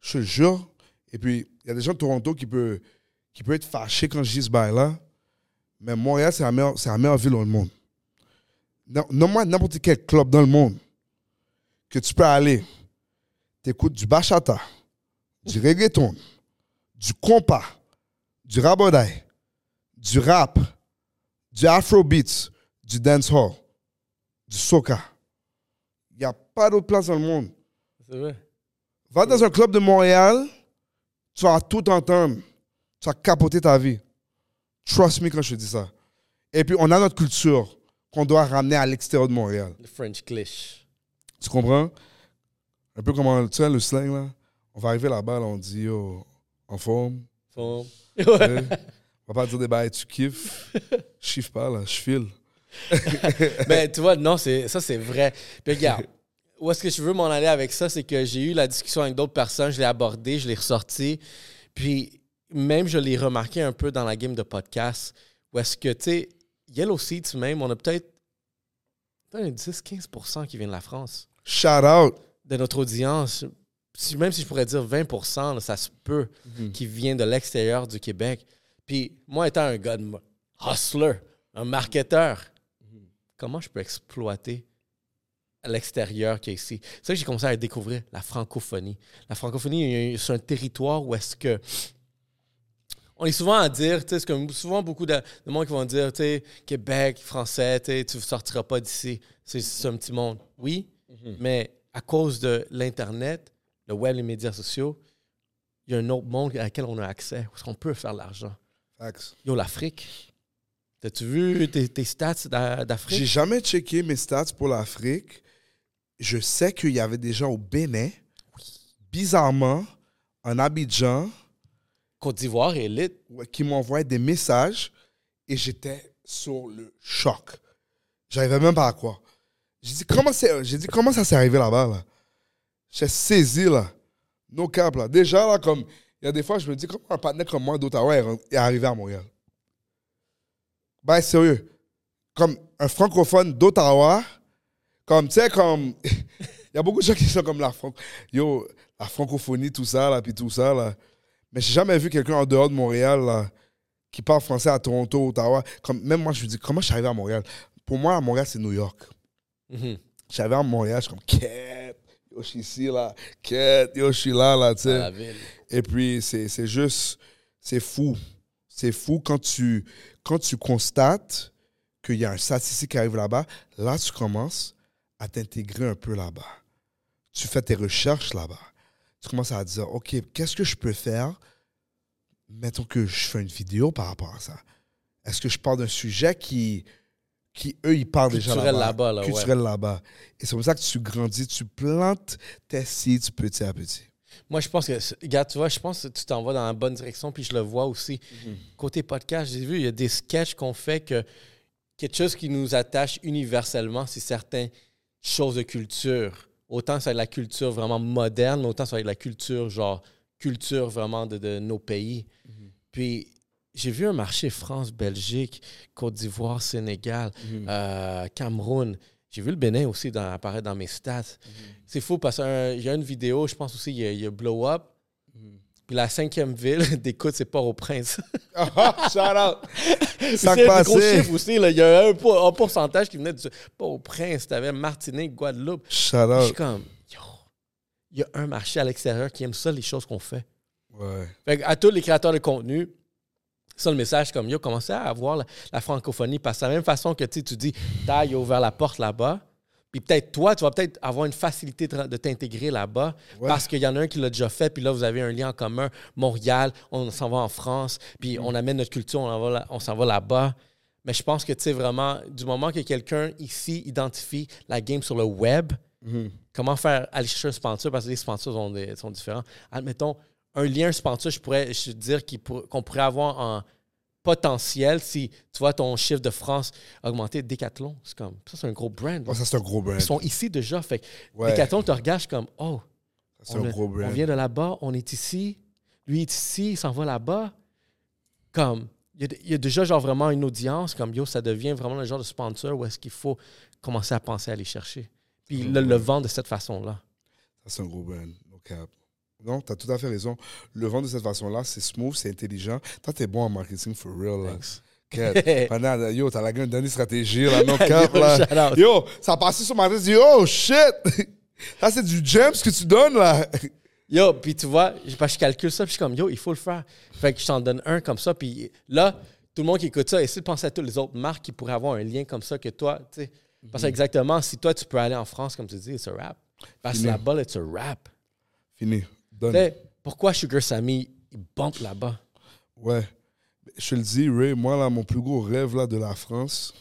Je te le jure. Et puis, il y a des gens de Toronto qui peuvent qui peut être fâchés quand je dis ce bail-là. Mais Montréal, c'est la meilleure, c'est la meilleure ville au monde. Non- Nomme-moi n'importe quel club dans le monde que tu peux aller. T'écoutes du bachata, du reggaeton, du compas, du rabodaï, du rap, du afrobeats, du dancehall, du soca. Il n'y a pas d'autre place dans le monde. C'est vrai. Va dans un club de Montréal, tu vas tout entendre. Tu vas capoter ta vie. Trust me quand je te dis ça. Et puis, on a notre culture qu'on doit ramener à l'extérieur de Montréal. Le French cliché. Tu comprends? Un peu comme tu sais, le slang, là. On va arriver là-bas, là, on dit, yo, en forme. Fond. tu sais? on va pas dire des bails, tu kiffes. Je kiffe pas, là, je file. Mais tu vois, non, ça, c'est vrai. Puis regarde, où est-ce que je veux m'en aller avec ça, c'est que j'ai eu la discussion avec d'autres personnes, je l'ai abordé, je l'ai ressorti. Puis même, je l'ai remarqué un peu dans la game de podcast, où est-ce que, tu sais, Yellow Seats même, on a peut-être un 10-15 qui vient de la France, Shout out. de notre audience. Si- même si je pourrais dire 20 là, ça se peut, qui vient de l'extérieur du Québec. Puis moi, étant un gars de mo- hustler, un marketeur, comment je peux exploiter l'extérieur qui est ici? C'est ça que j'ai commencé à découvrir la francophonie. La francophonie, c'est un territoire où est-ce que. On est souvent à dire, tu sais, c'est comme souvent beaucoup de, de monde qui vont dire, tu sais, Québec, français, tu sais, tu ne sortiras pas d'ici. C'est c'est un petit monde. Oui, mais à cause de l'Internet, le web, les médias sociaux, il y a un autre monde à laquelle on a accès, où qu'on peut faire de l'argent. Facts. Yo, l'Afrique. T'as-tu vu tes, tes stats d'a- J'ai d'Afrique? jamais checké mes stats pour l'Afrique. Je sais qu'il y avait des gens au Bénin, bizarrement, en Abidjan, Côte d'Ivoire, élite. qui m'envoyaient des messages et j'étais sur le choc. J'arrivais même pas à quoi. J'ai dit, comment, c'est- comment ça s'est arrivé là-bas? Là? J'ai saisi, là. No cap, là. Déjà, là, comme, il y a des fois, je me dis, comment un partenaire comme moi d'Ottawa est, est arrivé à Montréal? Ben, sérieux. Comme un francophone d'Ottawa, comme, tu sais, comme, il y a beaucoup de gens qui sont comme la, fran- yo, la francophonie, tout ça, là, puis tout ça, là. Mais j'ai jamais vu quelqu'un en dehors de Montréal, là, qui parle français à Toronto, Ottawa. Comme, même moi, je me dis, comment je suis arrivé à Montréal? Pour moi, à Montréal, c'est New York. Mhm. J'arrive à Montréal, je suis comme, quête, yo, je suis ici, là, quête, yo, je suis là, là, tu sais. Et puis, c'est c'est juste, c'est fou. C'est fou quand tu, quand tu constates qu'il y a un statistique qui arrive là-bas. Là, tu commences à t'intégrer un peu là-bas. Tu fais tes recherches là-bas. Tu commences à dire, OK, qu'est-ce que je peux faire? Mettons que je fais une vidéo par rapport à ça. Est-ce que je parle d'un sujet qui, qui eux, ils parlent déjà Culturel là-bas? là-bas, là, ouais. Culturel là-bas. Et c'est comme ça que tu grandis, tu plantes tes seeds petit à petit. Moi, je pense que, regarde, tu vois, je pense que tu t'en vas dans la bonne direction, puis je le vois aussi. Mhm. Côté podcast, j'ai vu, il y a des sketchs qu'on fait que quelque chose qui nous attache universellement, c'est certaines choses de culture. Autant ça va être la culture vraiment moderne, autant ça va être la culture, genre, culture vraiment de, de nos pays. Puis, j'ai vu un marché France, Belgique, Côte d'Ivoire, Sénégal, euh, Cameroun. J'ai vu le Bénin aussi dans- apparaître dans mes stats. C'est fou parce qu'il y a une vidéo, je pense aussi, il y a, il y a Blow Up. Puis la cinquième ville d'écoute, c'est Port-au-Prince. Ah, shout out! C'est un gros chiffre aussi. là. Il y a un, pour- un pourcentage qui venait du Port-au-Prince. Tu avais Martinique, Guadeloupe. Shout Je suis out. comme, yo, il y a un marché à l'extérieur qui aime ça, les choses qu'on fait. Ouais. Fait que à tous les créateurs de contenu, ça le message comme yo, commencez à avoir la, la francophonie parce que de la même façon que tu dis, t'as il a ouvert la porte là-bas, Puis peut-être toi, tu vas peut-être avoir une facilité de, t'intégrer là-bas Ouais. parce qu'il y en a un qui l'a déjà fait, puis là, vous avez un lien en commun. Montréal, on s'en va en France, puis Mm. on amène notre culture, on, va s'en va là-bas. Mais je pense que, tu sais, vraiment, du moment que quelqu'un ici identifie la game sur le web, Mhm. comment faire aller chercher un sponsor parce que les sponsors sont, des- sont différents. Admettons, un lien sponsor, je pourrais je dire qu'on pourrait avoir en potentiel si tu vois ton chiffre de France augmenter. Decathlon, c'est comme ça, c'est un gros brand. Oh, ça, c'est un gros brand. Ils sont ici déjà. Fait Ouais. Decathlon te regarde je suis comme oh, Ça, on, un a- gros on brand. vient de là-bas, on est ici, lui est ici, il s'en va là-bas. Comme il y, a, il y a déjà genre vraiment une audience comme yo, ça devient vraiment le genre de sponsor où est-ce qu'il faut commencer à penser à aller chercher. Puis le, le vendre de cette façon-là. Ça, c'est un gros brand. No cap. Non, t'as tout à fait raison. Le vendre de cette façon-là, c'est smooth, c'est intelligent. Toi, t'es bon en marketing for real. Là. Pendant, yo, t'as la gueule d'une stratégie, là, no cap, Yo, là. Yo, ça a passé sur ma tête, je dis, oh shit! Ça, c'est du gem ce que tu donnes, là. Yo, puis tu vois, je, je calcule ça, puis je suis comme, yo, il faut le faire. Fait que je t'en donne un comme ça, puis là, tout le monde qui écoute ça, essaie de penser à toutes les autres marques qui pourraient avoir un lien comme ça que toi, tu sais. Parce que exactement, si toi, tu peux aller en France, comme tu dis, c'est un rap. Parce que là-bas, c'est un rap. Fini. Donne. pourquoi Sugar Sammy, il bump là-bas? Ouais. Je te le dis, Ray, moi, là, mon plus gros rêve là, de la France,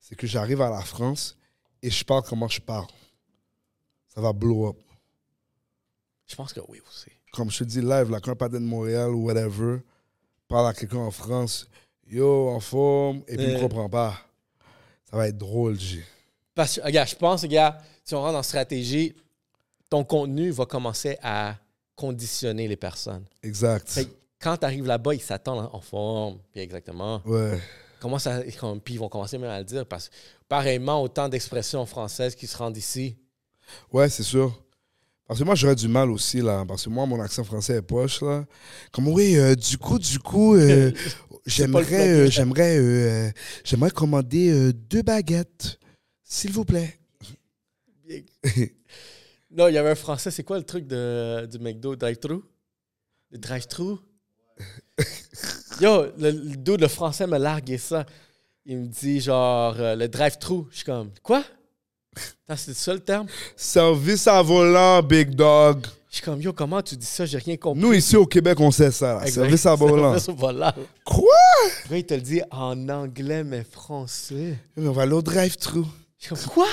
c'est que j'arrive à la France et je parle comment je parle. Ça va blow up. Je pense que oui aussi. Comme je te dis live, là, quand de Montréal ou whatever parle à quelqu'un en France, yo, en forme, et puis il ne Euh. comprend pas. Ça va être drôle, J. Parce que, regarde, je pense, regarde, si on rentre en stratégie, ton contenu va commencer à conditionner les personnes. Exact. Fait quand tu arrives là-bas, ils s'attendent en forme. Puis exactement. Ouais. Comment ça, puis ils vont commencer même à le dire. Parce que, pareillement, autant d'expressions françaises qui se rendent ici. Ouais, c'est sûr. Parce que moi, j'aurais du mal aussi, là. Parce que moi, mon accent français est poche, là. Comme, oui, euh, du coup, du coup, euh, j'aimerais, euh, j'aimerais, j'aimerais commander deux baguettes, s'il vous plaît. Non, il y avait un français. C'est quoi le truc de, du McDo? Drive-thru? Le drive-thru? Yo, le, le dude, le français me largué ça. Il me dit genre euh, le drive-thru. Je suis comme, quoi? C'est ça le terme? Service à volant, big dog. Je suis comme, yo, comment tu dis ça? J'ai rien compris. Nous, ici au Québec, on sait ça. là. Service à volant. Service au volant. Quoi? Il te le dit en anglais, mais français. On va aller au drive-thru. Je suis comme, quoi?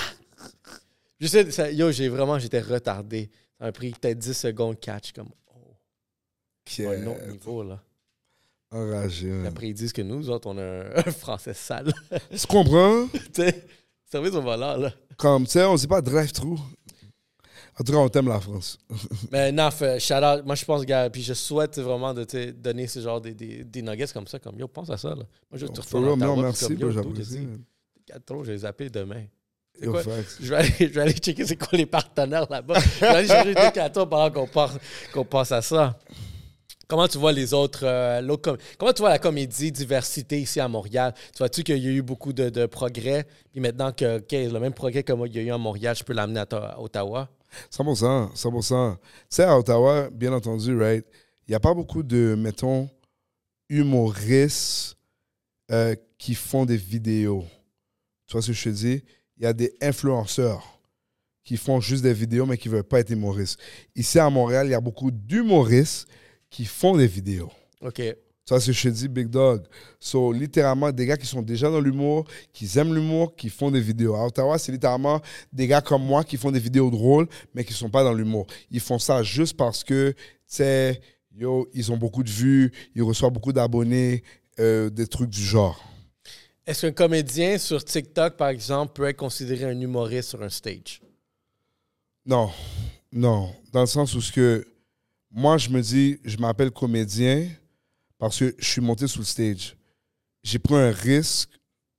Je sais, ça- yo, j'ai vraiment, j'étais retardé. Ça m'a pris peut-être 10 secondes catch, comme, oh, Qui un autre niveau, là. enragé. Puis après, ils disent que nous autres, on a un, un français sale. Tu comprends? tu sais, service au volant, là. Comme, tu sais, on dit pas drive-thru. En tout cas, on t'aime la France. Mais non, fait, shout out. Moi, je pense, gars, puis je souhaite vraiment de te donner ce genre des, des, des nuggets comme ça, comme, yo, pense à ça, là. Moi, je te retourne non, merci, j'apprécie. j'ai trop, je vais les appeler demain. Quoi? Je vais, aller, je vais aller checker c'est quoi les partenaires là-bas. Je vais aller chercher des cartons pendant qu'on pense, qu'on pense à ça. Comment tu vois les autres. euh, l'autre Comment tu vois la comédie diversité ici à Montréal? Tu vois-tu qu'il y a eu beaucoup de, de progrès? Puis maintenant que ok, le même progrès que moi, il y a eu à Montréal, je peux l'amener à Ottawa? 100%, 100%. Tu sais, à Ottawa, bien entendu, right, il n'y a pas beaucoup de, mettons, humoristes euh, qui font des vidéos. Tu vois ce que je te dis? Il y a des influenceurs qui font juste des vidéos, mais qui ne veulent pas être humoristes. Ici, à Montréal, il y a beaucoup d'humoristes qui font des vidéos. OK. Tu vois ce que je te dis, Big Dog? So, littéralement, des gars qui sont déjà dans l'humour, qui aiment l'humour, qui font des vidéos. À Ottawa, c'est littéralement des gars comme moi qui font des vidéos drôles, mais qui ne sont pas dans l'humour. Ils font ça juste parce que, tu sais, yo, ils ont beaucoup de vues, ils reçoivent beaucoup d'abonnés, euh, des trucs du genre. Est-ce qu'un comédien sur TikTok, par exemple, peut être considéré un humoriste sur un stage? Non, non. Dans le sens où ce que moi, je me dis, je m'appelle comédien parce que je suis monté sur le stage. J'ai pris un risque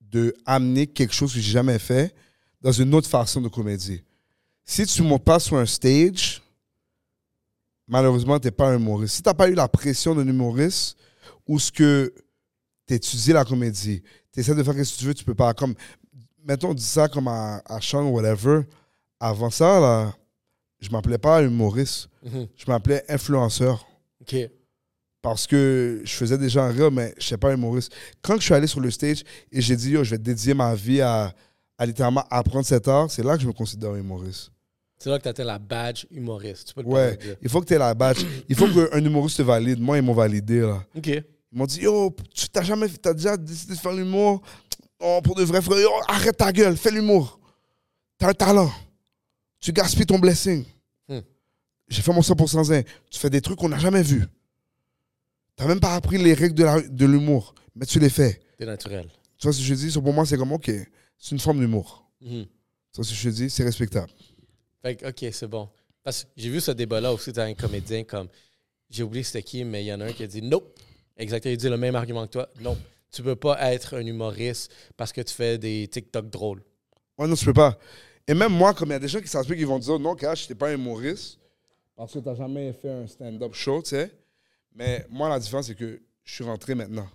de amener quelque chose que j'ai jamais fait dans une autre façon de comédie. Si tu ne montes pas sur un stage, malheureusement, tu n'es pas un humoriste. Si tu n'as pas eu la pression d'un humoriste ou ce que tu étudies la comédie, tu essaies de faire ce que tu veux, tu peux pas. Comme, mettons, on dit ça comme à, à Sean, whatever. Avant ça, là, je m'appelais pas humoriste. Mhm. Je m'appelais influenceur. OK. Parce que je faisais déjà un rire, mais je n'étais pas humoriste. Quand je suis allé sur le stage et j'ai dit, yo, je vais dédier ma vie à, à littéralement apprendre cet art, c'est là que je me considère humoriste. C'est là que tu atteins la badge humoriste. Tu peux le Ouais, dire. il faut que tu aies la badge. Il faut qu'un humoriste te valide. Moi, ils m'ont validé, là. OK. Ils m'ont dit, yo, tu t'as jamais, t'as déjà décidé de faire l'humour? Oh, pour de vrai, frère, yo, arrête ta gueule, fais l'humour. T'as un talent. Tu gaspilles ton blessing. Hmm. J'ai fait mon 100% zen. Tu fais des trucs qu'on n'a jamais vus. T'as même pas appris les règles de, la- de l'humour, mais tu les fais. T'es naturel. Tu vois ce que je dis? Pour moi, c'est comme, OK, c'est une forme d'humour. Mhm. Tu vois ce que je dis? C'est respectable. Fait que, OK, c'est bon. Parce que j'ai vu ce débat-là aussi dans un comédien comme. J'ai oublié c'était qui, mais il y en a un qui a dit non. Exactement. Il dit le même argument que toi. Non. Tu peux pas être un humoriste parce que tu fais des TikTok drôles. Ouais, non, tu peux pas. Et même moi, comme il y a des gens qui s'expliquent, ils vont dire non, Cash, t'es pas un humoriste parce que t'as jamais fait un stand-up show, tu sais. Mais moi, la différence, c'est que je suis rentré maintenant.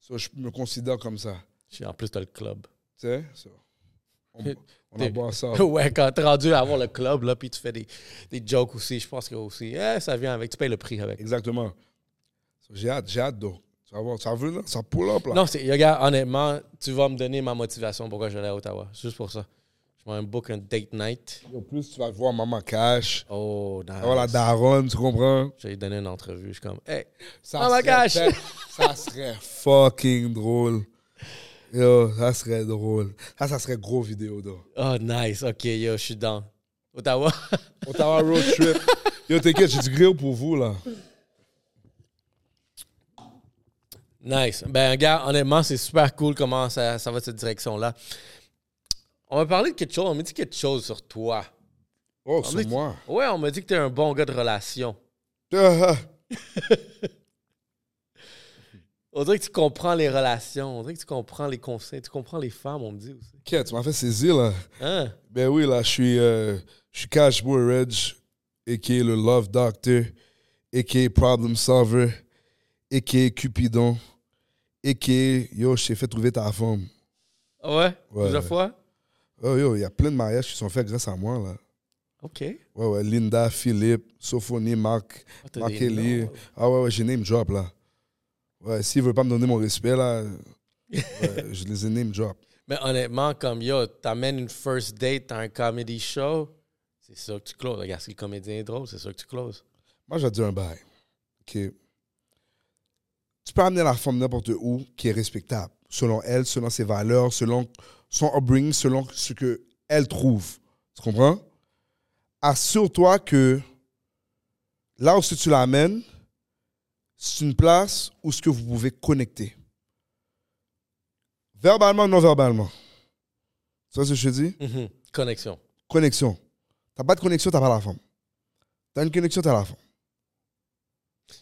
So, je me considère comme ça, En plus, t'as le club. tu sais. So, on, on T'es- aboie ça. ouais, quand t'es rendu à avoir le club, là, puis tu fais des, des jokes aussi, je pense que aussi, eh, ça vient avec, tu payes le prix avec. Exactement. J'ai hâte, j'ai hâte d'eau. Vas voir, ça veut, là, ça pull up, là. Non, c'est, regarde, honnêtement, tu vas me donner ma motivation pourquoi je vais aller à Ottawa. Juste pour ça. Je vais me book un date night. Au plus, tu vas voir Maman Cash, Oh, nice. voir la daronne, tu comprends? Je vais lui donner une entrevue. Je suis comme, hey, Ça Maman Cash! Ça serait fucking drôle. Yo, ça serait drôle. Ça, ça serait gros vidéo, là. oh, nice. OK, yo, je suis dans. Ottawa. Ottawa road trip. Yo, t'inquiète, j'ai du grill pour vous, là. Nice. Ben, regarde, honnêtement, c'est super cool comment ça, ça va cette direction-là. On m'a parlé de quelque chose. On m'a dit quelque chose sur toi. Oh, On dit- moi? Ouais, on m'a dit que t'es un bon gars de relation. On dirait que tu comprends les relations. On dirait que tu comprends les conseils. Tu comprends les femmes, on me dit aussi. Qu'est-ce tu m'as fait saisir, là. Hein? Ben oui, là, je suis, euh, je suis Cash Boy Reg, a.k.a. le Love Doctor, a.k.a. Problem Solver, a.k.a. Cupidon, a.k.a. Yo, je t'ai fait trouver ta femme. Ah Ouais? Ouais, Plusieurs fois? Oh, yo, il y a plein de mariages qui sont faits grâce à moi, là. OK. Ouais, ouais, Linda, Philippe, Sophonie, Marc, Ah, Marc noms. Ah ouais, ouais, j'ai name drop, là. Ouais, s'ils veulent pas me donner mon respect, là, ouais, je les ai name drop. Mais honnêtement, comme yo, t'amènes une first date à un comedy show, c'est ça que tu closes. Regarde, si le comédien est drôle, c'est ça que tu closes. Moi, te dire un bail. OK. Tu peux amener la femme n'importe où qui est respectable, selon elle, selon ses valeurs, selon son upbringing, selon ce qu'elle trouve. Tu comprends? Assure-toi que là où tu l'amènes, c'est une place où ce que vous pouvez connecter. Verbalement, non verbalement. Tu vois ce que je te dis? Mhm. Connexion. Connexion. T'as pas de connexion, t'as pas la femme. T'as une connexion, t'as la femme.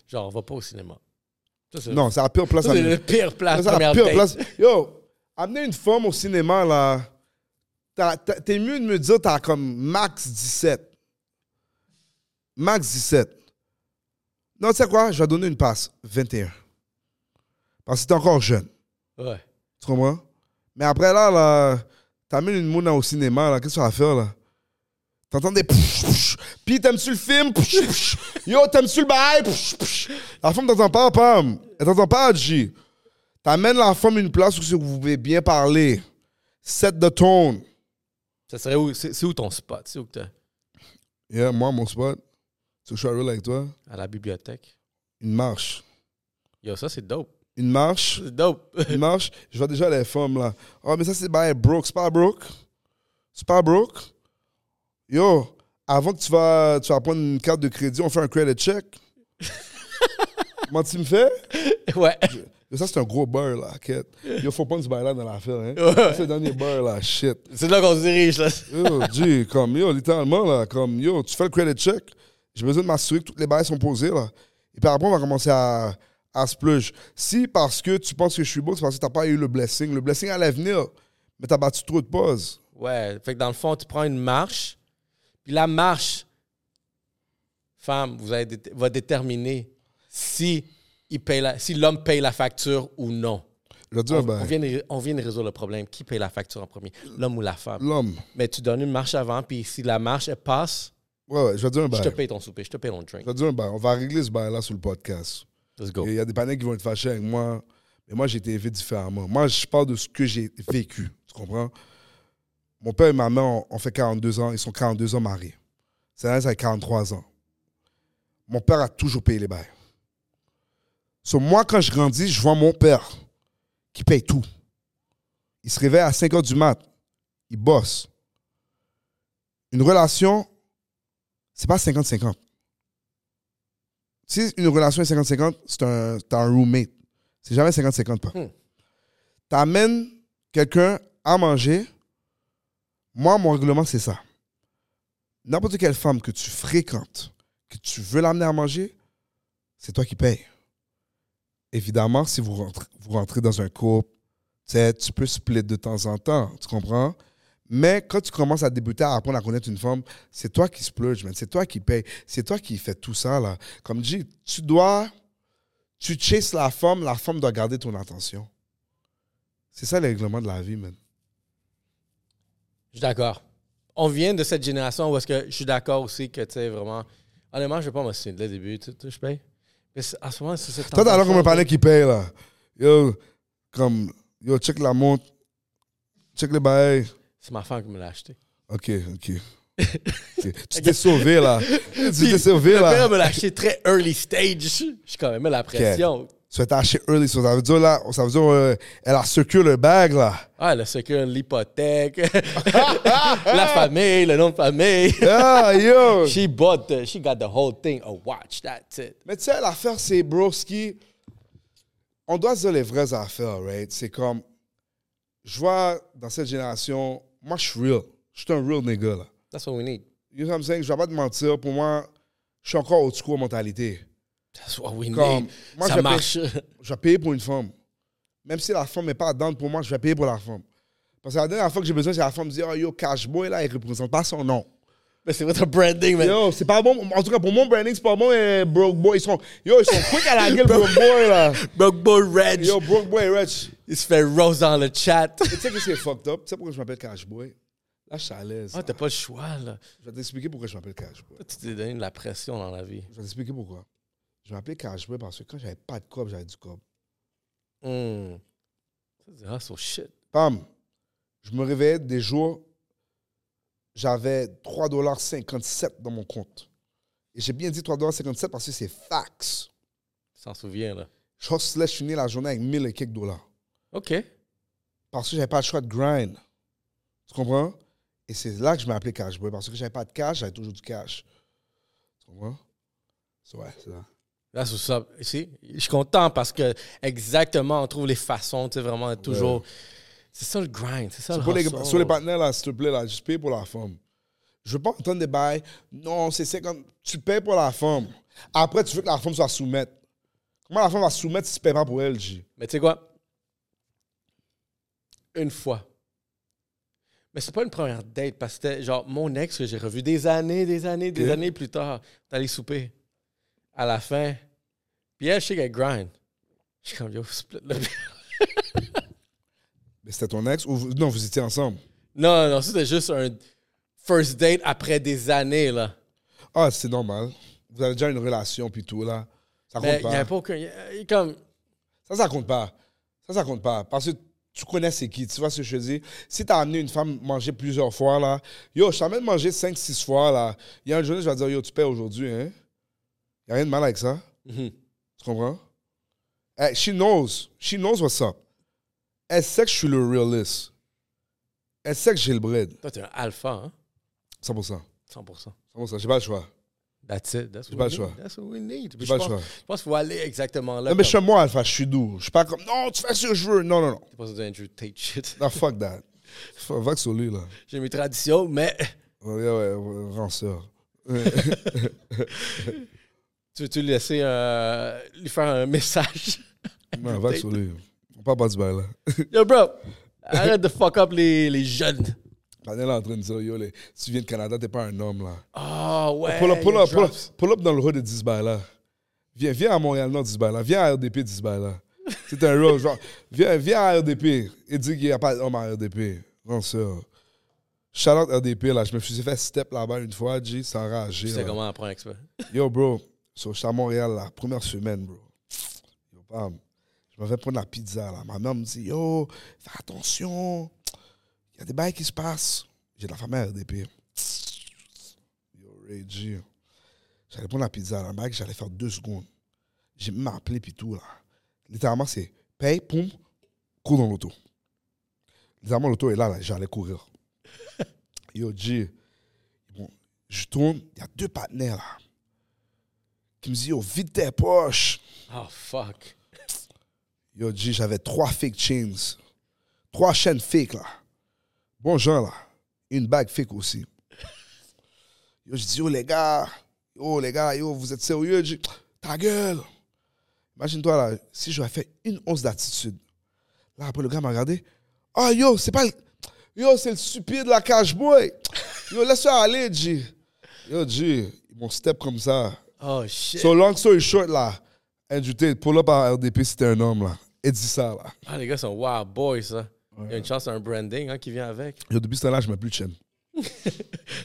Genre, on va pas au cinéma. Ça, Non, c'est la pire place c'est la pire place. C'est la pire date. place. Yo, amener une femme au cinéma, là, t'es mieux de me dire t'as comme max 17. Max 17. Non, tu sais quoi? Je vais donner une passe. 21. Parce que t'es encore jeune. Ouais. Tu comprends? Mais après, là, là t'amènes une mouna au cinéma, là, qu'est-ce que tu vas faire, là? T'entends des psh, psh. Puis t'aimes-tu le film? Psh, psh. Yo, t'aimes-tu le bail? La femme t'entend pas, Pam. Elle t'entend pas, G. T'amènes la femme à une place où vous pouvez bien parler. Set the tone. Ça serait où? C'est où ton spot? C'est où que t'es? Yeah, moi, mon spot. Tu je real avec toi? À la bibliothèque. Une marche. Yo, ça, c'est dope. Une marche. C'est dope. Une marche. Je vois déjà les femmes, là. Oh, mais ça, c'est bail broke. C'est pas broke. C'est pas broke. Yo, avant que tu vas, tu vas prendre une carte de crédit, on fait un credit check. Comment tu me fais? ouais. Yo, ça, c'est un gros beurre, là, quête. Yo, faut pas ce bail-là dans l'affaire, hein. Ouais. C'est le dernier beurre, là, shit. C'est là qu'on se dirige, là. Yo, G, comme, yo, littéralement, là, comme, yo, tu fais le credit check. J'ai besoin de m'assurer que toutes les bails sont posées, là. Et puis après, on va commencer à, à se pleuge. Si parce que tu penses que je suis beau, c'est parce que t'as pas eu le blessing. Le blessing allait venir, mais t'as battu trop de pauses. Ouais. Fait que dans le fond, tu prends une marche, la marche, femme, vous allez dé- va déterminer si il paye la, si l'homme paye la facture ou non. Dire On, vient de, on vient de résoudre le problème. Qui paye la facture en premier? L'homme ou la femme? L'homme. Mais tu donnes une marche avant, puis si la marche, elle passe, Ouais, ouais, je vais te dire un je bail. te paye ton souper, je te paye ton drink. Je vais te dire un bail. On va régler ce bail-là sur le podcast. Let's go. Il y a des panneaux qui vont être fâchés avec moi, mais moi, j'ai été élevé différemment. Moi, je parle de ce que j'ai vécu. Tu comprends? Mon père et ma mère ont, ont fait 42 ans, ils sont 42 ans mariés. C'est ça a 43 ans. Mon père a toujours payé les bails. So, moi, quand je grandis, je vois mon père qui paye tout. Il se réveille à 5 heures du mat. Il bosse. Une relation, c'est pas 50-50. Si une relation est 50-50, c'est un, t'as un roommate. C'est jamais 50-50 pas. Hmm. T'amènes quelqu'un à manger. Moi, mon règlement, c'est ça. N'importe quelle femme que tu fréquentes, que tu veux l'amener à manger, c'est toi qui payes. Évidemment, si vous rentrez, dans un couple, tu peux split de temps en temps, tu comprends? Mais quand tu commences à débuter, à apprendre à connaître une femme, c'est toi qui splurge, man. C'est toi qui paye. C'est toi qui fais tout ça, là. Comme je dis, tu dois... Tu chases la femme, la femme doit garder ton attention. C'est ça le règlement de la vie, man. Je suis d'accord. On vient de cette génération où est-ce que je suis d'accord aussi que, tu sais, vraiment... Honnêtement, je vais pas m'assumer dès le début, tu sais, je paye. Mais en ce moment, c'est cette Toi, t'as l'air comme un tentation- panneau qui paye, là. Yo, comme... Yo, check la montre. Check les bails. C'est ma femme qui me l'a acheté. OK, OK. Tu t'es sauvé, là. Tu t'es sauvé, Le père là. me l'a acheté très early stage. Je suis quand même la pression. Early, so ça veut dire, là, ça veut dire, euh, elle a secure le bag, là. Ah, le secure, l'hypothèque, la famille, le nom de famille. Ah, yo! She bought the, she got the whole thing, a watch, that's it. Mais tu sais, l'affaire, c'est, broski, on doit se dire les vraies affaires, right? C'est comme, je vois dans cette génération, moi, je suis real. Je suis un real nigga, là. That's what we need. You know what I'm saying? Je vais pas te mentir, pour moi, je suis encore au school mentalité. That's what we Comme, need. moi, Ça je marche. Je vais payer pour une femme. Même si la femme n'est pas down pour moi, je vais payer pour la femme. Parce que la dernière fois que j'ai besoin, c'est la femme me dit, oh yo, Cash Boy, là, il représente pas son nom. Mais c'est votre branding, man. Yo, c'est pas bon. En tout cas, pour mon branding, c'est pas bon. Et Broke Boy, ils sont, yo, ils sont quick à la gueule, Broke Boy, là. Broke Boy Reg. Yo, Broke Boy, Rich. Il se fait rose dans le chat. Tu sais que c'est fucked up? Tu sais pourquoi je m'appelle Cash Boy? Là, je suis à l'aise. Ah, t'as pas le choix, là. Je vais t'expliquer pourquoi je m'appelle Cash Boy. Tu t'es donné de la pression dans la vie. Je vais t'expliquer pourquoi. Je m'appelais Cash Boy parce que quand j'avais pas de cob, j'avais du cob. Hmm. Ça, c'est hustle shit. Pam, je me réveillais des jours, j'avais 3,57$ dans mon compte. Et j'ai bien dit 3,57$ parce que c'est fax. Tu t'en souviens, là? Je hustlais, je finis la journée avec 1000 et quelques dollars. OK. Parce que j'avais pas le choix de grind. Tu comprends? Et c'est là que je m'ai appelé Cash Boy. Parce que j'avais pas de cash, j'avais toujours du cash. Tu comprends? So, ouais, c'est ça. Là, c'est ça. Ici, je suis content parce que exactement, on trouve les façons, tu sais, vraiment toujours. C'est ça le grind, c'est ça le Pour les, sur les partenaires, là, s'il te plaît, là, juste paye pour la femme. Je veux pas entendre des bails. Non, c'est 50. Tu payes pour la femme. Après, tu veux que la femme soit soumette. Comment la femme va soumettre si tu payes pas pour elle, J? Mais tu sais quoi? Une fois. Mais c'est pas une première date parce que c'était genre mon ex que j'ai revu des années, des années, des années plus tard. Allé souper. À la fin. Puis elle, je sais qu'elle grind. Je suis comme, yo, split le Mais c'était ton ex ou vous- non, vous étiez ensemble? Non, non, c'était juste un first date après des années, là. Ah, c'est normal. Vous avez déjà une relation puis tout, là. Ça compte Mais il pas. n'y avait pas aucun. y a- y a comme. Ça, ça compte pas. Ça, ça compte pas. Parce que tu connais c'est qui. Tu vois ce que je te dis? Si t'as amené une femme manger plusieurs fois, là, yo, je t'amène manger 5-6 fois, là. Il y a une journée, je vais dire, yo, tu paies aujourd'hui, hein? Il a rien de mal avec ça. Mhm. Tu comprends? Eh, she knows. She knows what's up. Elle sait que je suis le realist. Elle sait que j'ai le bread. Toi, t'es un alpha, hein? 100%. 100%. 100%. J'ai pas le choix. That's it. That's what pas we le choix. need. That's what we need. J'ai pas le choix. Je pense qu'il faut aller exactement là. Non, mais je suis moi, Alpha. Je suis doux. Je suis pas comme, non, tu fais ce que je veux. Non, non, non. T'es pas sur Andrew Tate shit. Non, fuck that. Fuck, sur lui, là. J'ai mes traditions, mais Ouais, ouais, ouais, ranceur. tu veux-tu lui laisser euh, lui faire un message? Non, va sur lui. On parle pas du bail, là. Yo, bro, arrête de fuck up les, les jeunes. Daniel est en train de dire, yo, les- tu viens de Canada, t'es pas un homme, là. Oh, ouais. Pull up, pull il up, pull up, drops. pull up dans le hood de 10 bails, là. Viens, viens à Montréal, non, 10 bails, là. Viens à RDP, 10 bails, là. C'est un rose, genre. Viens, viens à RDP et dis qu'il n'y a pas d'homme à RDP. Ranceur. Shout out RDP, là. Je me suis fait step là-bas une fois, G, ça a enragé. Tu sais là. comment apprendre expert. Yo, bro, so, j'étais à Montréal, la première semaine, bro. Yo, bam. Je me vais prendre la pizza, là. Ma mère me dit, yo, fais attention. Il y a des bails qui se passent. J'ai de la famille à RDP. Yo, Ray G. J'allais prendre la pizza à la bague, j'allais faire deux secondes. J'ai même appelé puis tout, là. Littéralement, c'est paye, poum, cours dans l'auto. Littéralement, l'auto est là, là j'allais courir. Yo, G. Bon, je tourne, il y a deux partenaires, là. Qui me disent, yo, vite tes poches. Oh, fuck. Yo, G, j'avais trois fake chains. Trois chaînes fake, là. Bon genre, là. Une bague fake aussi. Yo, je dis, yo, les gars. Yo, les gars, yo, vous êtes sérieux? Je dis, ta gueule. Imagine-toi, là, si j'aurais fait une once d'attitude. Là, après, le gars m'a regardé. Ah, yo, c'est pas le... Yo, c'est le stupide, la cash boy. Yo, laisse-le aller, G. Yo, G, mon step comme ça. Oh, shit. So, long story short, là, Andrew Tate, pull up à RDP, c'était un homme, là. Et dis ça, là. Ah, les gars sont wild boys, ça. Il y a une chance, un branding hein, qui vient avec. Yo, depuis ce temps-là, je mets plus de chaîne.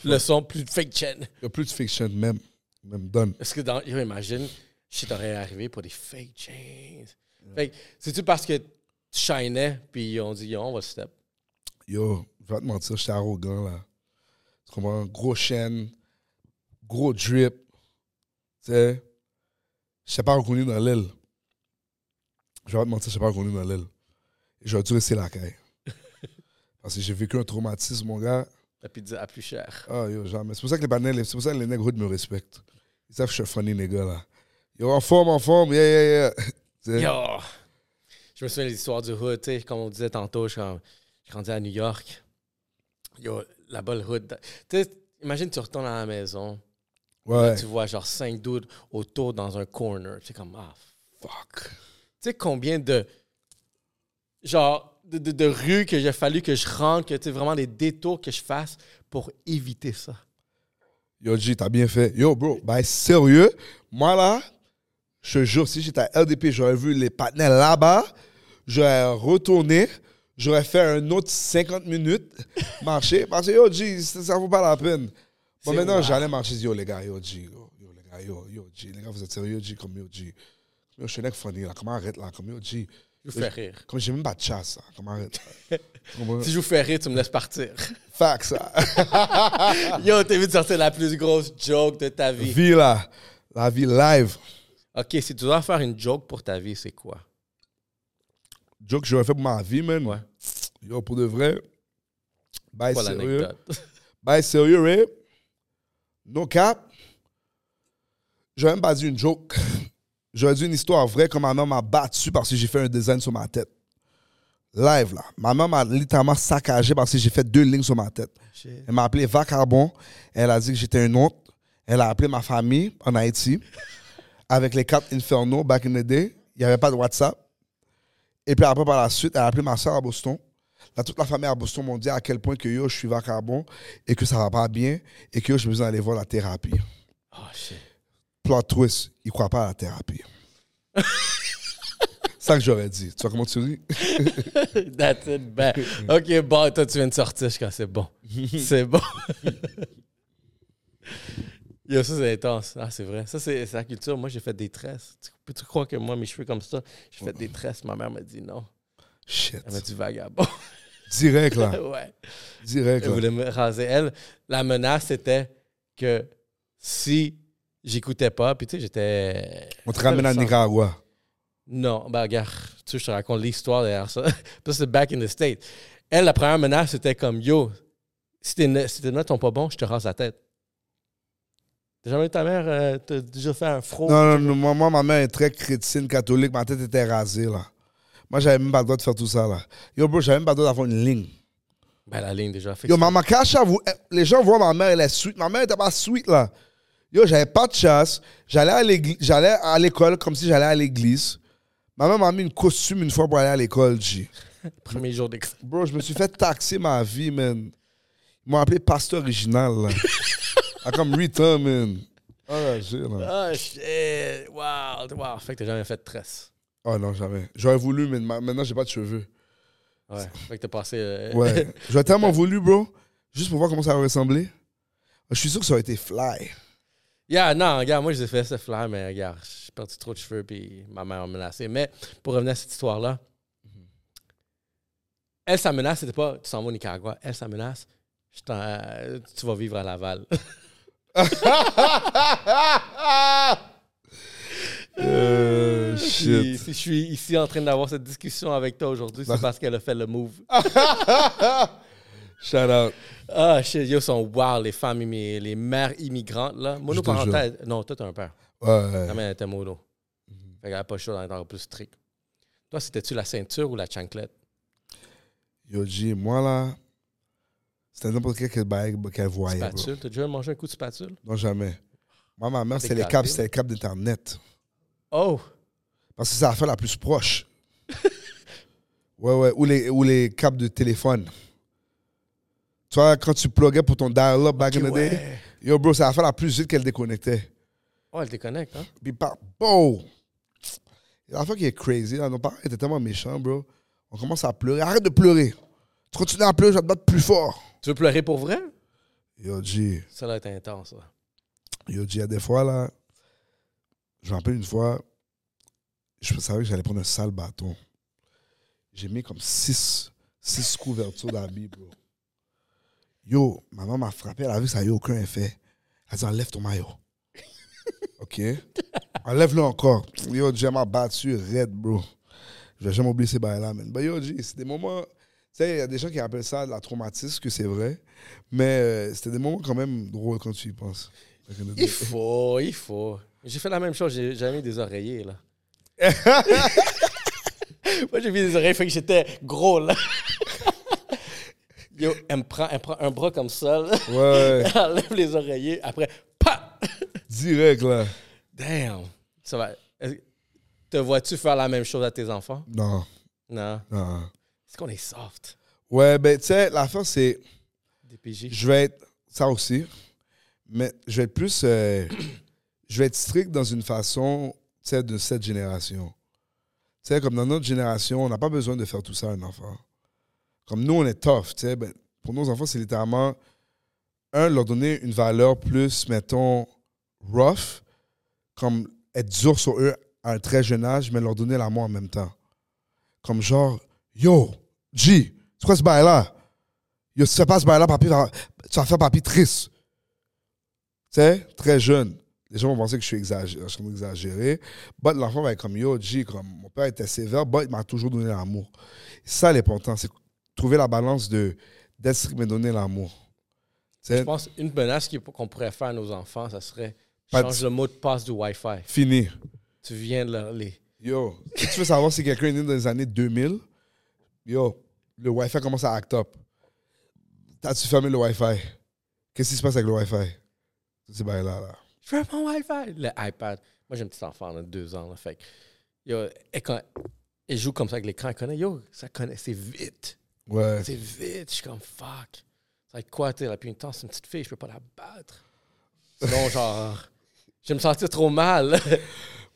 Le son, plus de fake chain. Il n'y a plus de fake chaîne, même. Même done. Est-ce que dans. Yo, imagine, shit aurait arrivé pour des fake chains. Fait c'est-tu parce que tu shinais, puis on dit, yo, on va step? Yo, je vais te mentir, j'étais arrogant, là. Tu comprends? Gros chaîne, gros drip. Sais, je t'ai pas reconnu dans l'aile. Je vais pas te mentir, je pas reconnu dans l'aile. J'aurais dû rester la caille. Parce que j'ai vécu un traumatisme, mon gars. La pizza à plus cher. Ah, yo, jamais. C'est pour ça que les panels, c'est pour ça que les nègres me respectent. Ils savent que je suis un funny nègre, là. Yo, en forme, en forme, yeah, yeah, yeah. Sais? Yo! Je me souviens des histoires du hood, tu sais, comme on disait tantôt, je suis en- je suis grandi à New York. Yo, là-bas, le hood. Tu sais, imagine, tu retournes à la maison, Ouais. tu vois genre cinq dudes autour dans un corner. Tu sais, comme, ah, Fuck. Tu sais combien de. Genre, de, de, de rues que j'ai fallu que je rentre, que tu sais, vraiment des détours que je fasse pour éviter ça. Yo, G, t'as bien fait. Yo, bro, bah, sérieux, moi là, je te jure, si j'étais à LDP, j'aurais vu les partenaires là-bas, j'aurais retourné, j'aurais fait un autre 50 minutes, marcher, parce que yo, G, ça, ça vaut pas la peine. Bon, maintenant, j'allais marcher, je dis, yo, les gars, yo, G, yo, yo, les gars, yo, yo, G, les gars, vous êtes sérieux, G, comme yo, G. Yo, je suis un funny, là, comment arrête, là, comme yo, G. Je vous fais rire. Comme j'ai même pas de chasse, là, comment arrête. là. Si je vous fais rire, tu me laisses partir. Fact, ça. Yo, t'es vu de sortir la plus grosse joke de ta vie. Vie, là, la vie live. Ok, si tu dois faire une joke pour ta vie, c'est quoi? joke que j'aurais fait pour ma vie, man. Ouais. Yo, pour de vrai. Bye, sérieux. Bye, sérieux, Ray. No cap. J'aurais même pas dit une joke. J'aurais dit une histoire vraie comme ma mère m'a battu parce que j'ai fait un design sur ma tête. Live, là. Ma mère m'a littéralement saccagé parce que j'ai fait deux lignes sur ma tête. Elle m'a appelé Vacarbon. Elle a dit que j'étais une honte. Elle a appelé ma famille en Haïti avec les quatre Inferno back in the day. Il n'y avait pas de WhatsApp. Et puis après, par la suite, elle a appelé ma soeur à Boston. Là, toute la famille à Boston m'ont dit à quel point que yo, je suis Vacarbon et que ça va pas bien et que yo, j'ai besoin d'aller voir la thérapie. Oh shit. Plot twist, ils croient pas à la thérapie. C'est ça que j'aurais dit. Tu vois comment tu ris? That's it, ben. Ok, bon, toi, tu viens de sortir. Je c'est bon. C'est bon. Yo, ça, c'est intense. Ah, c'est vrai. Ça, c'est la culture. Moi, j'ai fait des tresses. Tu croire que moi, mes cheveux comme ça, j'ai fait des tresses? Ma mère m'a dit non. Shit. Elle m'a dit vagabond. Direct, là. ouais. Direct, Elle là. voulait me raser. Elle, la menace, c'était que si j'écoutais pas, puis tu sais, j'étais. On te ramène à Nicaragua. Non, ben regarde, tu sais, je te raconte l'histoire derrière ça. ça, c'est back in the state. Elle, la première menace, c'était comme Yo, si tes, ne- si tes notes sont pas bons, je te rase la tête. T'as jamais eu ta mère, euh, t'as déjà fait un fraude? Non, non, non, moi, moi, ma mère est très chrétienne, catholique. Ma tête était rasée, là. Moi, j'avais même pas le droit de faire tout ça, là. Yo, bro, j'avais même pas le droit d'avoir une ligne. Ben, la ligne déjà. Fait Yo, maman, cache vous, les gens voient ma mère, elle est sweet. Ma mère était pas sweet, là. Yo, j'avais pas de chasse. J'allais à l'école comme si j'allais à l'église. Ma mère m'a mis une costume une fois pour aller à l'école, G. premier jour d'école. Bro, je me suis fait taxer ma vie, man. Ils m'ont appelé pasteur original, là. ah, comme 8 ans, man. Ah, là, j'ai, là. Oh shit! Wow! Wow! Fait que t'as jamais fait de tresse. Oh non, jamais. J'aurais voulu, mais ma- maintenant, j'ai pas de cheveux. Ouais. Fait que t'as passé. euh, Ouais. J'aurais tellement voulu, bro. Juste pour voir comment ça aurait ressemblé. Je suis sûr que ça aurait été fly. Yeah, non, regarde, moi, j'ai fait ce flair, mais regarde, j'ai perdu trop de cheveux, puis ma mère m'a menacé. Mais pour revenir à cette histoire-là, elle, sa menace, c'était pas tu s'en vas au Nicaragua. Elle, sa menace, Je t'en- euh, tu vas vivre à Laval. Euh, shit. si je suis ici en train d'avoir cette discussion avec toi aujourd'hui, c'est parce qu'elle a fait le move. Shout out. Ah, shit, yo, sont wow, les femmes, les mères immigrantes, là. Monoparentale. Non, toi, t'as un père. Ouais. Ta mère était mono. Fait qu'elle pas le choix d'être encore plus strict. Toi, c'était-tu la ceinture ou la chanclette? Yo, G, moi là, c'était n'importe quel bague qu'elle voyait. Spatule? T'as déjà mangé un coup de spatule? Non, jamais. Moi, ma mère, c'était les câbles, c'était les câbles d'Internet. Oh! Parce que c'est la fin la plus proche. ouais, ouais. Ou les, ou les câbles de téléphone. Tu vois, quand tu pluguais pour ton dial-up back in the day, Ouais. yo, bro, c'est la fin la plus vite qu'elle déconnectait. Oh, elle déconnecte, hein? Puis par bon! La fois qui est crazy, là, nos parents étaient tellement méchants, bro. On commence à pleurer. Arrête de pleurer. Tu continues à pleurer, je vais te battre plus fort. Tu veux pleurer pour vrai? Yo, G. Ça va être intense, là. Yo, G, il y a des fois, là, je me rappelle une fois, je savais que j'allais prendre un sale bâton. J'ai mis comme six, six couvertures d'habits, bro. Yo, maman m'a frappé, elle a vu que ça n'avait aucun effet. Elle a dit, enlève ton maillot. OK? Enlève-le encore. Yo, elle m'a battu raide, bro. Je vais jamais oublier ces bails-là, man. Yo, c'est des moments... Tu sais, il y a des gens qui appellent ça de la traumatisme, que c'est vrai. Mais euh, c'était des moments quand même drôles quand tu y penses. Il faut, il faut. J'ai fait la même chose, j'ai jamais mis des oreillers, là. Moi, j'ai mis des oreillers, fait que j'étais gros, là. Yo, elle me prend, elle prend un bras comme ça, là. Ouais, Elle enlève les oreillers, après, pa! direct, là. Damn! Ça va. Te vois-tu faire la même chose à tes enfants? Non, Non. non. Est-ce qu'on est soft? Ouais, ben, tu sais, l'affaire, c'est... DPJ. Je vais être... Ça aussi. Mais je vais être plus... euh, je vais être strict dans une façon, tu de cette génération. Tu sais, comme dans notre génération, on n'a pas besoin de faire tout ça à un enfant. Comme nous, on est tough, tu sais. Ben, pour nos enfants, c'est littéralement... Un, leur donner une valeur plus, mettons, rough, comme être dur sur eux à un très jeune âge, mais leur donner l'amour en même temps. Comme genre, yo, G, c'est quoi ce bail-là? Yo, si tu fais pas ce bail-là, papi, tu vas faire papi triste. Tu sais, très jeune. Les gens vont penser que je suis exagéré, je suis d'exagérer. But l'enfant va être comme, yo, G, comme mon père était sévère, but il m'a toujours donné l'amour. Ça, l'important, c'est trouver la balance de d'être strict, mais donner l'amour. Je pense une menace qu'on pourrait faire à nos enfants, ça serait change le mot de passe du Wi-Fi. fini. Tu viens de leur les. Yo, si tu veux savoir si quelqu'un est né dans les années 2000, yo, le Wi-Fi commence à act up. T'as-tu fermé le Wi-Fi? Qu'est-ce qui se passe avec le Wi-Fi? C'est bail là, là. Je veux mon Wi-Fi. Le iPad. Moi, j'ai un petit enfant de deux ans. Là, fait yo, elle, quand- elle joue comme ça avec l'écran. Elle connaît. Yo, ça connaît. C'est vite. Ouais. C'est vite. Je suis comme fuck. Ça va être quoi, tu sais? Puis une temps, c'est une petite fille. Je peux pas la battre. Sinon, genre, je vais me sentir trop mal.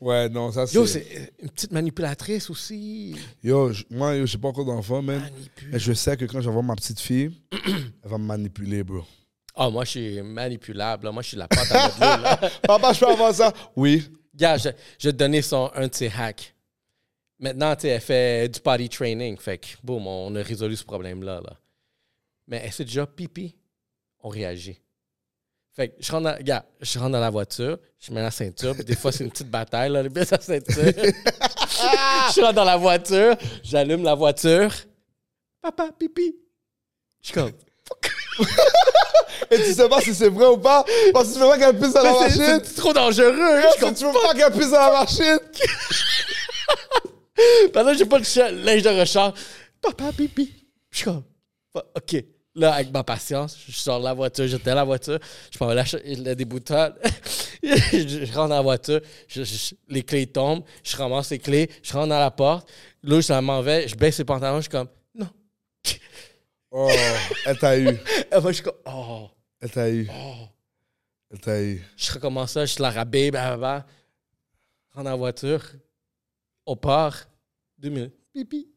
Ouais, non, ça c'est. Yo, c'est une petite manipulatrice aussi. Yo, je- moi, yo, j'ai pas encore d'enfant, man. Manipule. Mais je sais que quand je vais voir ma petite fille, elle va me manipuler, bro. Ah, moi, je suis manipulable. là. Moi, je suis la pâte à modeler. Papa, je peux avoir ça? Oui. Gars, je, je vais te donner son, un de ses hacks. Maintenant, tu sais, elle fait du body training. Fait que, boum, on a résolu ce problème-là. Là. Mais elle fait déjà pipi. On réagit. Fait que je rentre, dans, gars, je rentre dans la voiture, je mets la ceinture, puis des fois, c'est une petite bataille, là, elle met sa ceinture. je rentre dans la voiture, j'allume la voiture. Papa, pipi. Je suis comme, Et tu sais pas si c'est vrai ou pas? Parce que tu veux pas qu'elle pisse dans la machine? c'est trop dangereux. Je Tu veux pas qu'elle pisse dans la machine? Pendant que j'ai pas le cha- linge de recharge, papa, pipi. Je suis comme, Fa- OK. Là, avec ma patience, je sors de la voiture, j'étais la voiture, je prends la, le déboutonnage, je, je rentre dans la voiture, je- je- les clés tombent, je ramasse les clés, je rentre dans la porte, là, je m'en vais, je baisse les pantalons, je suis comme, non. Oh, elle t'a eu. Et moi, je suis comme, oh, Elle t'a eu. oh. Elle t'a eu. Je recommence ça, je la rabais, blablabla. Rentre dans la voiture, on part, deux minutes, pipi.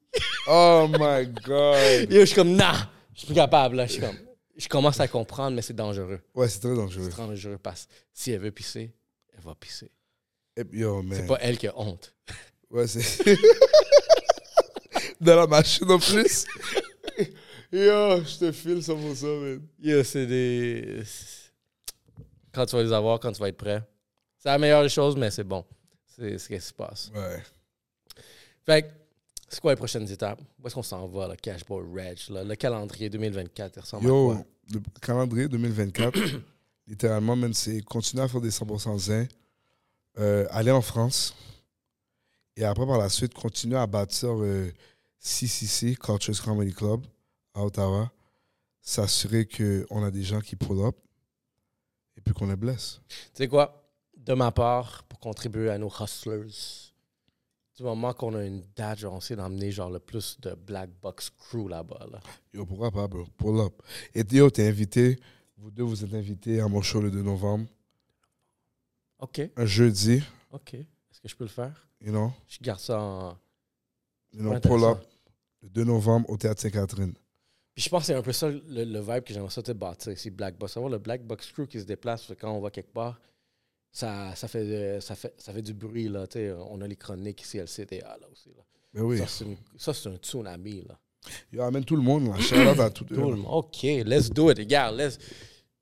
Oh my God. Et je suis comme, nah, je suis plus capable. Là. Je suis comme, je commence à comprendre, mais c'est dangereux. Ouais, c'est très dangereux. C'est dangereux parce que si elle veut pisser, elle va pisser. Et puis, Yo, man. C'est pas elle qui a honte. Ouais, c'est. Dans la machine en plus. Yo, je te file 100%, man. Yo, c'est des. Quand tu vas les avoir, quand tu vas être prêt. C'est la meilleure des choses, mais c'est bon. C'est ce qui se passe. Ouais. Fait que, c'est quoi les prochaines étapes? Où est-ce qu'on s'en va, le Cashboy Reg? là? Le calendrier 2024, il ressemble à Yo, quoi? le calendrier 2024, littéralement, man, c'est continuer à faire des 100% zen, euh, aller en France, et après, par la suite, continuer à bâtir euh, CCC, Cultures Comedy Club, à Ottawa, s'assurer qu'on a des gens qui pull up, et puis qu'on les blesse. Tu sais quoi? De ma part, pour contribuer à nos hustlers, du moment qu'on a une date, genre, on essaie d'emmener genre le plus de Black Box Crew là-bas. Là. Yo, pourquoi pas, bro? Pull up. Et yo, t'es invité, vous deux, vous êtes invités à mon show le 2 novembre, OK, un jeudi, OK. Est-ce que je peux le faire? you know, Je garde ça en. you know pull up, le 2 novembre au Théâtre Sainte-Catherine. Puis je pense que c'est un peu ça le, le vibe que j'aimerais ça bâtir ici, Black Box. Savoir le Black Box Crew qui se déplace quand on va quelque part, ça, ça, fait, ça, fait, ça fait du bruit. Là, on a les chroniques ici, LCTA là aussi. Là. Ben oui. Ça, c'est c'est un tsunami. Là. Yo, amène tout le monde, là. Shout out à tout, Tout le monde. OK, let's do it. Regarde, let's...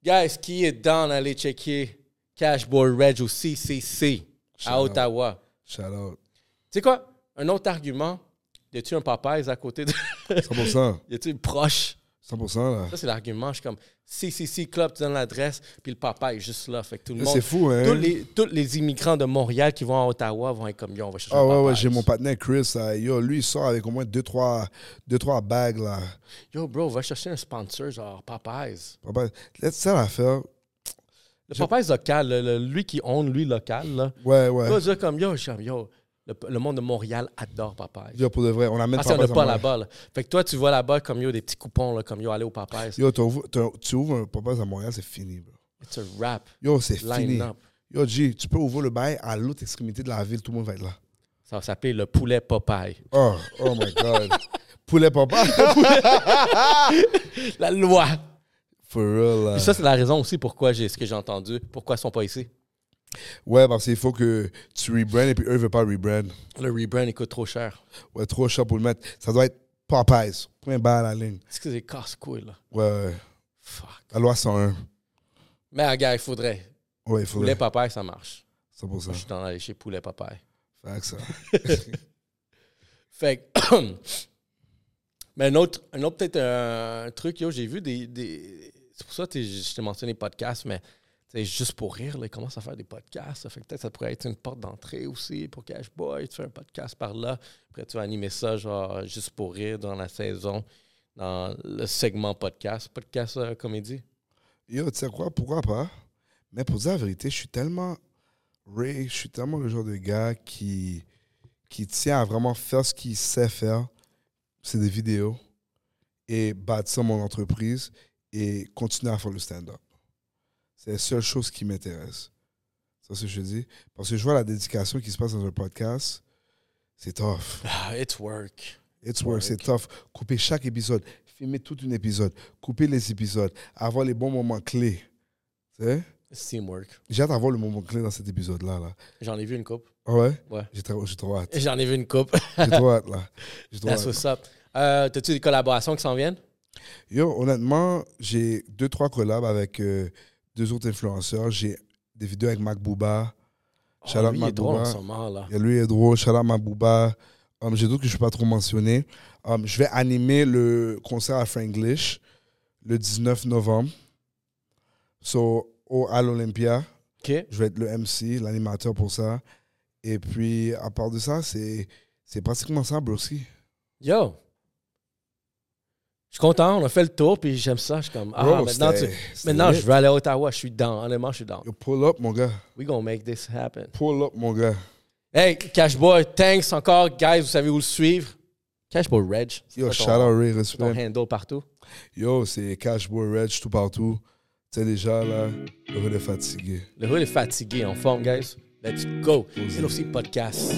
Guys, qui est down, allez checker Cashboy Reg au CCC Shout à out. Ottawa. Shout out. Tu sais quoi? Un autre argument, y a-tu un Popeyes à côté de. 100%. y a-tu une proche? 100%, là. Ça, c'est l'argument. Je suis comme CCC Club, tu donnes l'adresse, puis le papa est juste là. Fait que tout le Là, monde. C'est fou, hein? Tous les, tous les immigrants de Montréal qui vont à Ottawa vont être comme yo, on va chercher Ah ouais, ouais, Popeyes. j'ai mon partenaire Chris, là. Yo, lui, il sort avec au moins 2-3 deux, trois bagues, là. Yo, bro, va chercher un sponsor, genre Popeyes. Papa, laisse ça l'affaire. Le Popeyes local, le- le- lui qui own, lui local, là. Ouais, Va ouais. dire comme yo, je suis comme, yo, le, le monde de Montréal adore Popeyes. Yo, pour de vrai, on amène Parce qu'on n'a pas là-bas. là. Fait que toi, tu vois là-bas comme yo, des petits coupons, là, comme yo, aller au Popeyes. Yo, tu ouvres un Popeyes à Montréal, c'est fini, bro. It's a rap. Yo, c'est fini. Up. Yo, G, tu peux ouvrir le bail à l'autre extrémité de la ville, tout le monde va être là. Ça va s'appeler le poulet Popeye. Oh, oh my God. Poulet Popeye? La loi. For real. Puis ça, c'est la raison aussi pourquoi j'ai ce que j'ai entendu. Pourquoi ils sont pas ici. Ouais, parce qu'il faut que tu rebrand et puis eux, ils veulent pas rebrand. Le rebrand, il coûte trop cher. Ouais, trop cher pour le mettre. Ça doit être Popeyes. Point bas à la ligne. Est-ce que c'est casse-couille, là? Ouais, ouais. Fuck. La loi 101. Mais, regarde, il faudrait. Ouais, il Poulet faudrait. Popeye, ça marche. 100%. Moi, je suis dans aller chez Poulet Popeye. Fait que ça. Fait que. Mais un autre, un autre peut-être un, truc, yo, j'ai vu des. des- C'est pour ça que je t'ai mentionné podcast, mais c'est juste pour rire, là, ils commencent à faire des podcasts. Ça fait que peut-être ça pourrait être une porte d'entrée aussi pour Cashboy. Tu fais un podcast par là. Après, tu vas animer ça, genre, juste pour rire dans la saison, dans le segment podcast. Podcast euh, comédie? Yo, tu sais quoi, pourquoi pas? Mais pour dire la vérité, je suis tellement Ray, je suis tellement le genre de gars qui, qui tient à vraiment faire ce qu'il sait faire. C'est des vidéos et bâtir mon entreprise et continuer à faire le stand-up. C'est la seule chose qui m'intéresse. C'est ce que je dis. Parce que je vois la dédication qui se passe dans un podcast. C'est tough. Ah, it's work. It's work, c'est tough. Couper chaque épisode, filmer tout un épisode, couper les épisodes, avoir les bons moments clés. Tu sais? It's teamwork. J'ai hâte d'avoir le moment clé dans cet épisode-là. Là. J'en ai vu une coupe. Ah ouais? Ouais. J'ai trop, j'ai trop hâte. J'en ai vu une coupe. J'ai trop hâte, là. J'ai trop That's hâte. what's up. Euh, T'as-tu des collaborations qui s'en viennent? Yo, honnêtement, j'ai deux, trois collabs avec euh, deux autres influenceurs. J'ai des vidéos avec Mac Booba. Oh, out lui, il est drôle là. A lui est drôle. Mac Booba. Um, j'ai d'autres que je ne peux pas trop mentionner. Um, je vais animer le concert à Franglish le 19 novembre. So, au, à l'Olympia. OK. Je vais être le MC, l'animateur pour ça. Et puis, à part de ça, c'est, c'est pratiquement ça, broski. Yo! Je suis content, on a fait le tour, puis j'aime ça. Je suis comme, ah, Bro, maintenant, tu- maintenant je veux aller à Ottawa. Je suis down. Honnêtement, je suis down. Yo, pull up, mon gars. We gonna make this happen. Pull up, mon gars. Hey, Cashboy, thanks encore. Guys, vous savez où le suivre. Cashboy Reg. Yo, shout ton- out Ray, ton respect. handle partout. Yo, c'est Cashboy Reg tout partout. Tu sais déjà, là, le hood est fatigué. Le hood est fatigué, en forme, guys. Let's go. C'est aussi podcast.